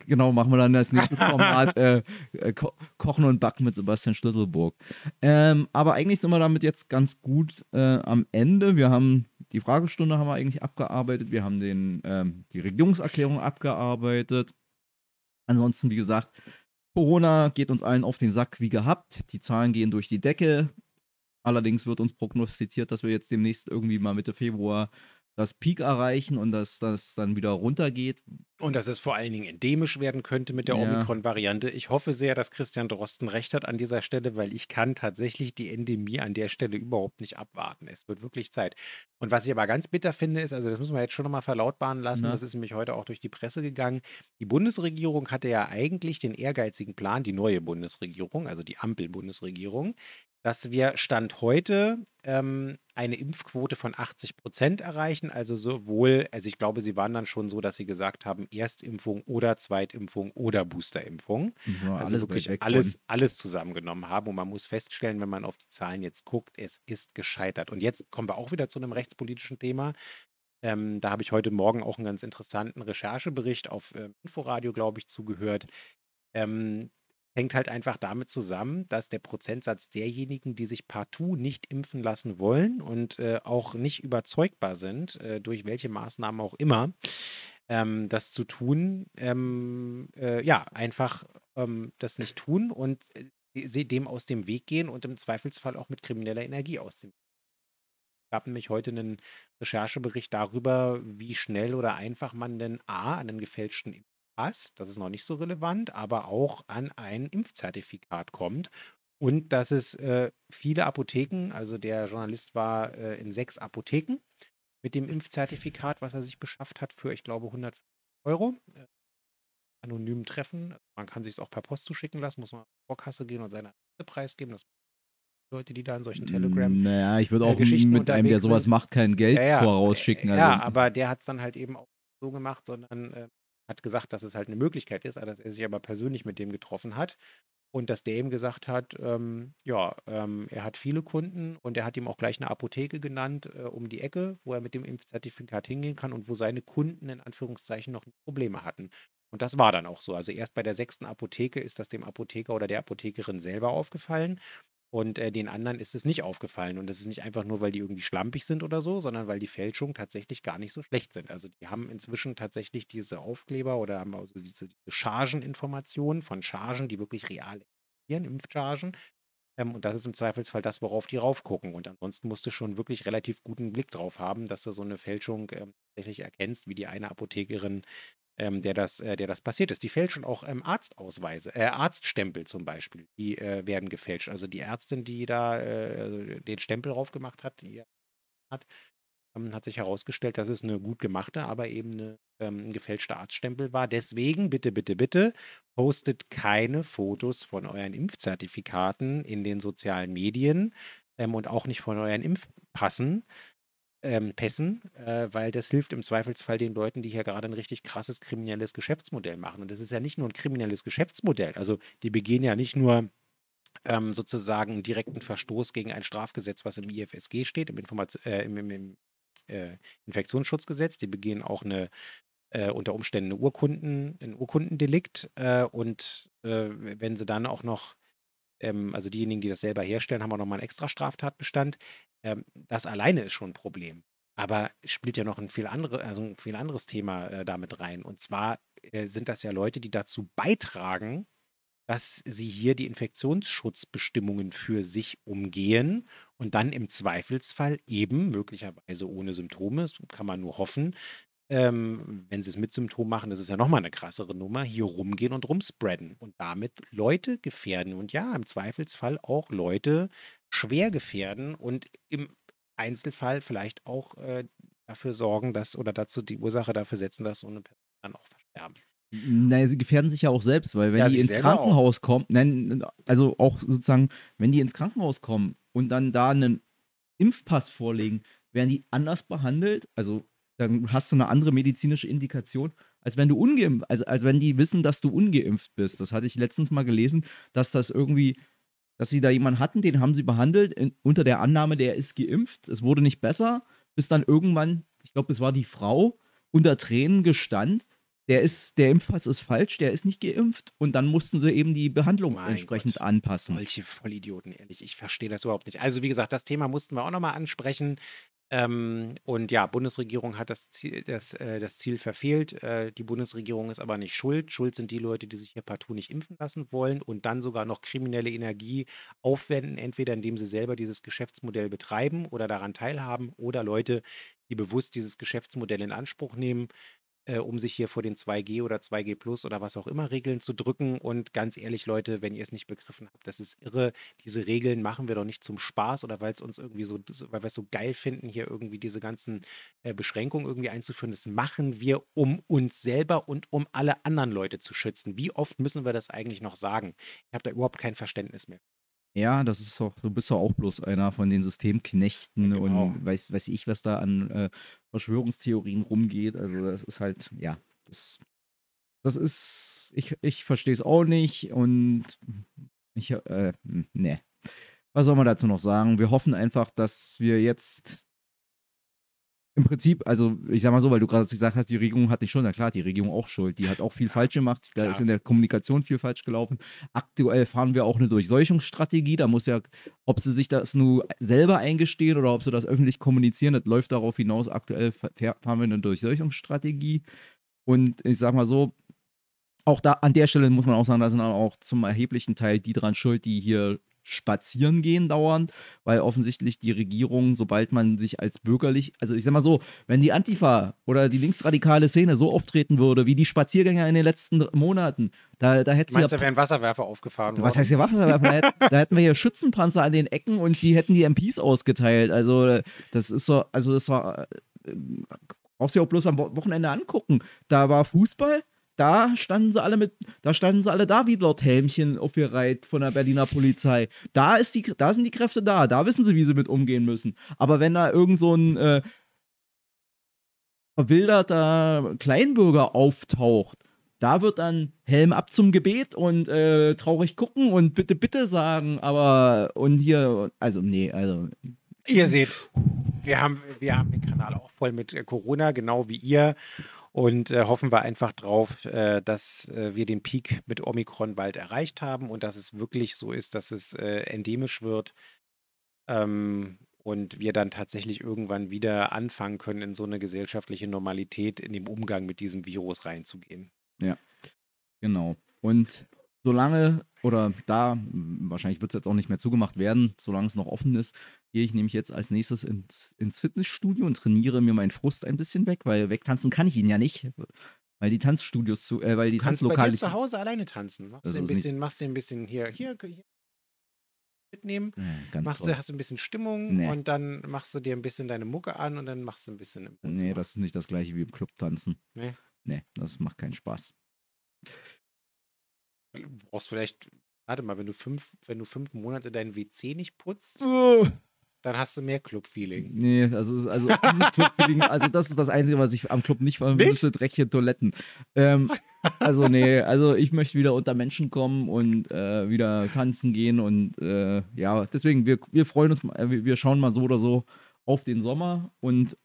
Speaker 1: Genau, machen wir dann als nächstes Format äh, äh, Ko Kochen und Backen mit Sebastian Schlüsselburg. Ähm, aber eigentlich sind wir damit jetzt ganz gut äh, am Ende. Wir haben die Fragestunde haben wir eigentlich abgearbeitet. Wir haben den, ähm, die Regierungserklärung abgearbeitet. Ansonsten, wie gesagt, Corona geht uns allen auf den Sack wie gehabt. Die Zahlen gehen durch die Decke. Allerdings wird uns prognostiziert, dass wir jetzt demnächst irgendwie mal Mitte Februar das Peak erreichen und dass das dann wieder runtergeht.
Speaker 2: Und dass es vor allen Dingen endemisch werden könnte mit der ja. Omikron-Variante. Ich hoffe sehr, dass Christian Drosten recht hat an dieser Stelle, weil ich kann tatsächlich die Endemie an der Stelle überhaupt nicht abwarten. Es wird wirklich Zeit. Und was ich aber ganz bitter finde, ist, also das müssen wir jetzt schon nochmal verlautbaren lassen, ja. das ist nämlich heute auch durch die Presse gegangen. Die Bundesregierung hatte ja eigentlich den ehrgeizigen Plan, die neue Bundesregierung, also die Ampel-Bundesregierung, dass wir Stand heute ähm, eine Impfquote von 80 Prozent erreichen. Also sowohl, also ich glaube, sie waren dann schon so, dass sie gesagt haben, Erstimpfung oder Zweitimpfung oder Boosterimpfung. Ja, also wirklich alles, alles zusammengenommen haben. Und man muss feststellen, wenn man auf die Zahlen jetzt guckt, es ist gescheitert. Und jetzt kommen wir auch wieder zu einem rechtspolitischen Thema. Ähm, da habe ich heute Morgen auch einen ganz interessanten Recherchebericht auf äh, Inforadio, glaube ich, zugehört. Ähm, hängt halt einfach damit zusammen, dass der Prozentsatz derjenigen, die sich partout nicht impfen lassen wollen und äh, auch nicht überzeugbar sind, äh, durch welche Maßnahmen auch immer, ähm, das zu tun, ähm, äh, ja, einfach ähm, das nicht tun und äh, dem aus dem Weg gehen und im Zweifelsfall auch mit krimineller Energie aus dem Weg. Es gab nämlich heute einen Recherchebericht darüber, wie schnell oder einfach man denn A, einen gefälschten Pass, das ist noch nicht so relevant, aber auch an ein Impfzertifikat kommt. Und dass es äh, viele Apotheken, also der Journalist war äh, in sechs Apotheken mit dem Impfzertifikat, was er sich beschafft hat für, ich glaube, 100 Euro. Äh, anonym treffen. Man kann sich es auch per Post zuschicken lassen, muss man zur Vorkasse gehen und seinen Preis geben. Das Leute, die da in solchen Telegram.
Speaker 1: Naja, ich würde äh, auch äh, mit einem, der sowas sind. macht, kein Geld ja, ja, vorausschicken.
Speaker 2: Also. Ja, aber der hat es dann halt eben auch so gemacht, sondern äh, hat gesagt, dass es halt eine Möglichkeit ist, dass er sich aber persönlich mit dem getroffen hat und dass der ihm gesagt hat, ähm, ja, ähm, er hat viele Kunden und er hat ihm auch gleich eine Apotheke genannt äh, um die Ecke, wo er mit dem Impfzertifikat hingehen kann und wo seine Kunden in Anführungszeichen noch Probleme hatten. Und das war dann auch so. Also erst bei der sechsten Apotheke ist das dem Apotheker oder der Apothekerin selber aufgefallen. Und äh, den anderen ist es nicht aufgefallen. Und das ist nicht einfach nur, weil die irgendwie schlampig sind oder so, sondern weil die Fälschungen tatsächlich gar nicht so schlecht sind. Also die haben inzwischen tatsächlich diese Aufkleber oder haben also diese, diese Chargeninformationen von Chargen, die wirklich real existieren, Impfchargen. Ähm, und das ist im Zweifelsfall das, worauf die raufgucken. Und ansonsten musst du schon wirklich relativ guten Blick drauf haben, dass du so eine Fälschung ähm, tatsächlich erkennst, wie die eine Apothekerin, ähm, der, das, äh, der das passiert ist. Die fälschen auch ähm, Arztausweise, äh, Arztstempel zum Beispiel, die äh, werden gefälscht. Also die Ärztin, die da äh, also den Stempel drauf gemacht hat, die hat, ähm, hat sich herausgestellt, dass es eine gut gemachte, aber eben eine ähm, ein gefälschter Arztstempel war. Deswegen bitte, bitte, bitte postet keine Fotos von euren Impfzertifikaten in den sozialen Medien ähm, und auch nicht von euren Impfpassen. Ähm, Pässen, äh, weil das hilft im Zweifelsfall den Leuten, die hier gerade ein richtig krasses kriminelles Geschäftsmodell machen. Und das ist ja nicht nur ein kriminelles Geschäftsmodell. Also die begehen ja nicht nur ähm, sozusagen einen direkten Verstoß gegen ein Strafgesetz, was im IFSG steht, im, Informat äh, im, im, im äh, Infektionsschutzgesetz. Die begehen auch eine äh, unter Umständen eine Urkunden, ein Urkundendelikt äh, und äh, wenn sie dann auch noch, ähm, also diejenigen, die das selber herstellen, haben auch nochmal einen extra Straftatbestand. Ähm, das alleine ist schon ein Problem. Aber es spielt ja noch ein viel, andere, also ein viel anderes Thema äh, damit rein. Und zwar äh, sind das ja Leute, die dazu beitragen, dass sie hier die Infektionsschutzbestimmungen für sich umgehen und dann im Zweifelsfall eben, möglicherweise ohne Symptome, das kann man nur hoffen, ähm, wenn sie es mit Symptomen machen, das ist ja nochmal eine krassere Nummer, hier rumgehen und rumspreaden und damit Leute gefährden und ja, im Zweifelsfall auch Leute schwer gefährden und im Einzelfall vielleicht auch äh, dafür sorgen, dass oder dazu die Ursache dafür setzen, dass so eine Person dann auch versterben.
Speaker 1: Naja, sie gefährden sich ja auch selbst, weil wenn ja, die ins Krankenhaus auch. kommen, nein, also auch sozusagen, wenn die ins Krankenhaus kommen und dann da einen Impfpass vorlegen, werden die anders behandelt, also dann hast du eine andere medizinische Indikation, als wenn du ungeimpft, also als wenn die wissen, dass du ungeimpft bist. Das hatte ich letztens mal gelesen, dass das irgendwie, dass sie da jemanden hatten, den haben sie behandelt in, unter der Annahme, der ist geimpft. Es wurde nicht besser, bis dann irgendwann, ich glaube, es war die Frau, unter Tränen gestand, der ist, der Impfpass ist falsch, der ist nicht geimpft und dann mussten sie eben die Behandlung mein entsprechend Gott, anpassen.
Speaker 2: Solche Vollidioten, ehrlich, ich verstehe das überhaupt nicht. Also wie gesagt, das Thema mussten wir auch nochmal ansprechen. Ähm, und ja, Bundesregierung hat das Ziel, das, äh, das Ziel verfehlt. Äh, die Bundesregierung ist aber nicht schuld. Schuld sind die Leute, die sich hier partout nicht impfen lassen wollen und dann sogar noch kriminelle Energie aufwenden, entweder indem sie selber dieses Geschäftsmodell betreiben oder daran teilhaben oder Leute, die bewusst dieses Geschäftsmodell in Anspruch nehmen äh, um sich hier vor den 2G oder 2G Plus oder was auch immer Regeln zu drücken. Und ganz ehrlich, Leute, wenn ihr es nicht begriffen habt, das ist irre. Diese Regeln machen wir doch nicht zum Spaß oder weil es uns irgendwie so, weil wir es so geil finden, hier irgendwie diese ganzen äh, Beschränkungen irgendwie einzuführen. Das machen wir, um uns selber und um alle anderen Leute zu schützen. Wie oft müssen wir das eigentlich noch sagen? Ich habe da überhaupt kein Verständnis mehr.
Speaker 1: Ja, das ist doch, du bist doch auch bloß einer von den Systemknechten ja, genau. und weiß, weiß ich, was da an äh, Verschwörungstheorien rumgeht. Also das ist halt, ja, das, das ist, ich, ich verstehe es auch nicht und ich, äh, ne. Was soll man dazu noch sagen? Wir hoffen einfach, dass wir jetzt im Prinzip, also ich sag mal so, weil du gerade gesagt hast, die Regierung hat nicht schon, na klar, die Regierung auch schuld. Die hat auch viel falsch gemacht. Da ist in der Kommunikation viel falsch gelaufen. Aktuell fahren wir auch eine Durchseuchungsstrategie. Da muss ja, ob sie sich das nur selber eingestehen oder ob sie das öffentlich kommunizieren, das läuft darauf hinaus. Aktuell fahren wir eine Durchseuchungsstrategie. Und ich sag mal so, auch da an der Stelle muss man auch sagen, da sind auch zum erheblichen Teil die dran schuld, die hier spazieren gehen dauernd, weil offensichtlich die Regierung, sobald man sich als bürgerlich, also ich sag mal so, wenn die Antifa oder die linksradikale Szene so auftreten würde, wie die Spaziergänger in den letzten Monaten, da, da hätte
Speaker 2: sie. Meinst, ja, da wären Wasserwerfer aufgefahren
Speaker 1: Was worden? heißt hier Wasserwerfer? da, hätten wir hier Schützenpanzer an den Ecken und die hätten die MPs ausgeteilt. Also, das ist so, also das war. Äh, brauchst du ja auch bloß am Wochenende angucken. Da war Fußball, da standen sie alle mit, da standen sie alle da wie Lord Helmchen aufgereiht von der Berliner Polizei. Da ist die, da sind die Kräfte da, da wissen sie, wie sie mit umgehen müssen. Aber wenn da irgend so ein äh, verwilderter Kleinbürger auftaucht, da wird dann Helm ab zum Gebet und äh, traurig gucken und bitte, bitte sagen, aber und hier, also nee, also.
Speaker 2: Ihr seht, wir haben, wir haben den Kanal auch voll mit äh, Corona, genau wie ihr und äh, hoffen wir einfach drauf, äh, dass äh, wir den Peak mit Omikron bald erreicht haben und dass es wirklich so ist, dass es äh, endemisch wird ähm, und wir dann tatsächlich irgendwann wieder anfangen können, in so eine gesellschaftliche Normalität in dem Umgang mit diesem Virus reinzugehen.
Speaker 1: Ja, genau. Und solange oder da, wahrscheinlich wird es jetzt auch nicht mehr zugemacht werden, solange es noch offen ist, gehe ich nämlich jetzt als nächstes ins, ins Fitnessstudio und trainiere mir meinen Frust ein bisschen weg, weil wegtanzen kann ich ihn ja nicht. Weil die Tanzstudios zu, äh, weil die
Speaker 2: Du kannst bei
Speaker 1: Tanzlokale.
Speaker 2: dir zu Hause alleine tanzen. Machst du ein bisschen, machst du ein bisschen hier, hier, hier mitnehmen.
Speaker 1: Ja,
Speaker 2: Machst du, hast du ein bisschen Stimmung
Speaker 1: Nee.
Speaker 2: und dann machst du dir ein bisschen deine Mucke an und dann machst du ein bisschen im
Speaker 1: Nee,
Speaker 2: Wohnzimmer.
Speaker 1: das ist nicht das gleiche wie im Club tanzen.
Speaker 2: Nee.
Speaker 1: Nee, das macht keinen Spaß.
Speaker 2: Du brauchst vielleicht, warte mal, wenn du fünf, wenn du fünf Monate dein WC nicht putzt, dann hast du mehr Club-Feeling.
Speaker 1: Nee, also, also dieses Clubfeeling, also das ist das Einzige, was ich am Club nicht vermisse, dreckige Toiletten. Ähm, also nee, also ich möchte wieder unter Menschen kommen und äh, wieder tanzen gehen und äh, ja, deswegen, wir, wir freuen uns, äh, wir schauen mal so oder so auf den Sommer und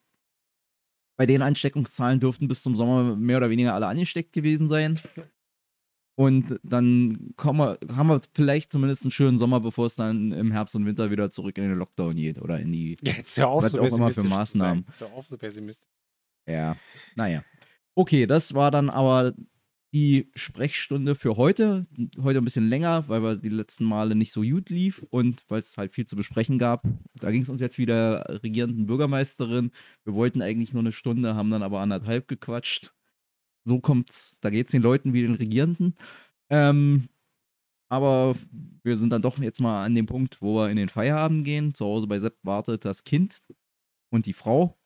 Speaker 1: bei den Ansteckungszahlen dürften bis zum Sommer mehr oder weniger alle angesteckt gewesen sein. Und dann kommen wir, haben wir vielleicht zumindest einen schönen Sommer, bevor es dann im Herbst und Winter wieder zurück in den Lockdown geht oder in die
Speaker 2: Jetzt hör auf,
Speaker 1: Was
Speaker 2: so
Speaker 1: auch immer für Maßnahmen.
Speaker 2: sein. Hör auf, so pessimistisch.
Speaker 1: Ja, naja. Okay, das war dann aber die Sprechstunde für heute. Heute ein bisschen länger, weil wir die letzten Male nicht so gut lief und weil es halt viel zu besprechen gab. Da ging es uns jetzt wieder regierenden Bürgermeisterin. Wir wollten eigentlich nur eine Stunde, haben dann aber anderthalb gequatscht. So kommt's, da geht's den Leuten wie den Regierenden. Ähm, aber wir sind dann doch jetzt mal an dem Punkt, wo wir in den Feierabend gehen. Zu Hause bei Sepp wartet das Kind und die Frau.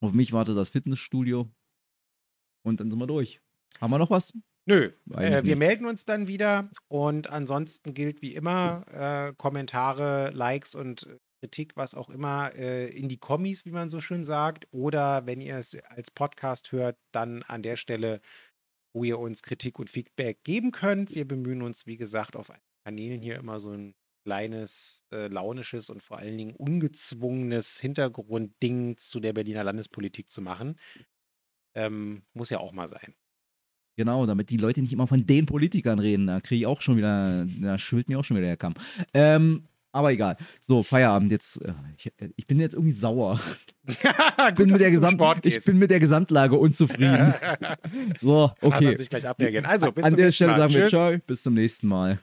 Speaker 1: Auf mich wartet das Fitnessstudio. Und dann sind wir durch. Haben wir noch was?
Speaker 2: Nö, äh, wir melden uns dann wieder und ansonsten gilt wie immer äh, Kommentare, Likes und äh, Kritik, was auch immer, äh, in die Kommis, wie man so schön sagt. Oder wenn ihr es als Podcast hört, dann an der Stelle, wo ihr uns Kritik und Feedback geben könnt. Wir bemühen uns, wie gesagt, auf Kanälen hier immer so ein kleines, äh, launisches und vor allen Dingen ungezwungenes Hintergrundding zu der Berliner Landespolitik zu machen. Ähm, muss ja auch mal sein.
Speaker 1: Genau, damit die Leute nicht immer von den Politikern reden. Da kriege ich auch schon wieder, da schwillt mir auch schon wieder der Kamm. Ähm, aber egal. So, Feierabend. Jetzt, äh, ich, ich bin jetzt irgendwie sauer. Ich bin, mit der Gesamt, ich bin mit der Gesamtlage unzufrieden. So,
Speaker 2: okay. Kann sich gleich abreagieren. Also, bis
Speaker 1: An der Stelle
Speaker 2: Mal.
Speaker 1: sagen wir
Speaker 2: Tschüss.
Speaker 1: Ciao, bis zum nächsten Mal.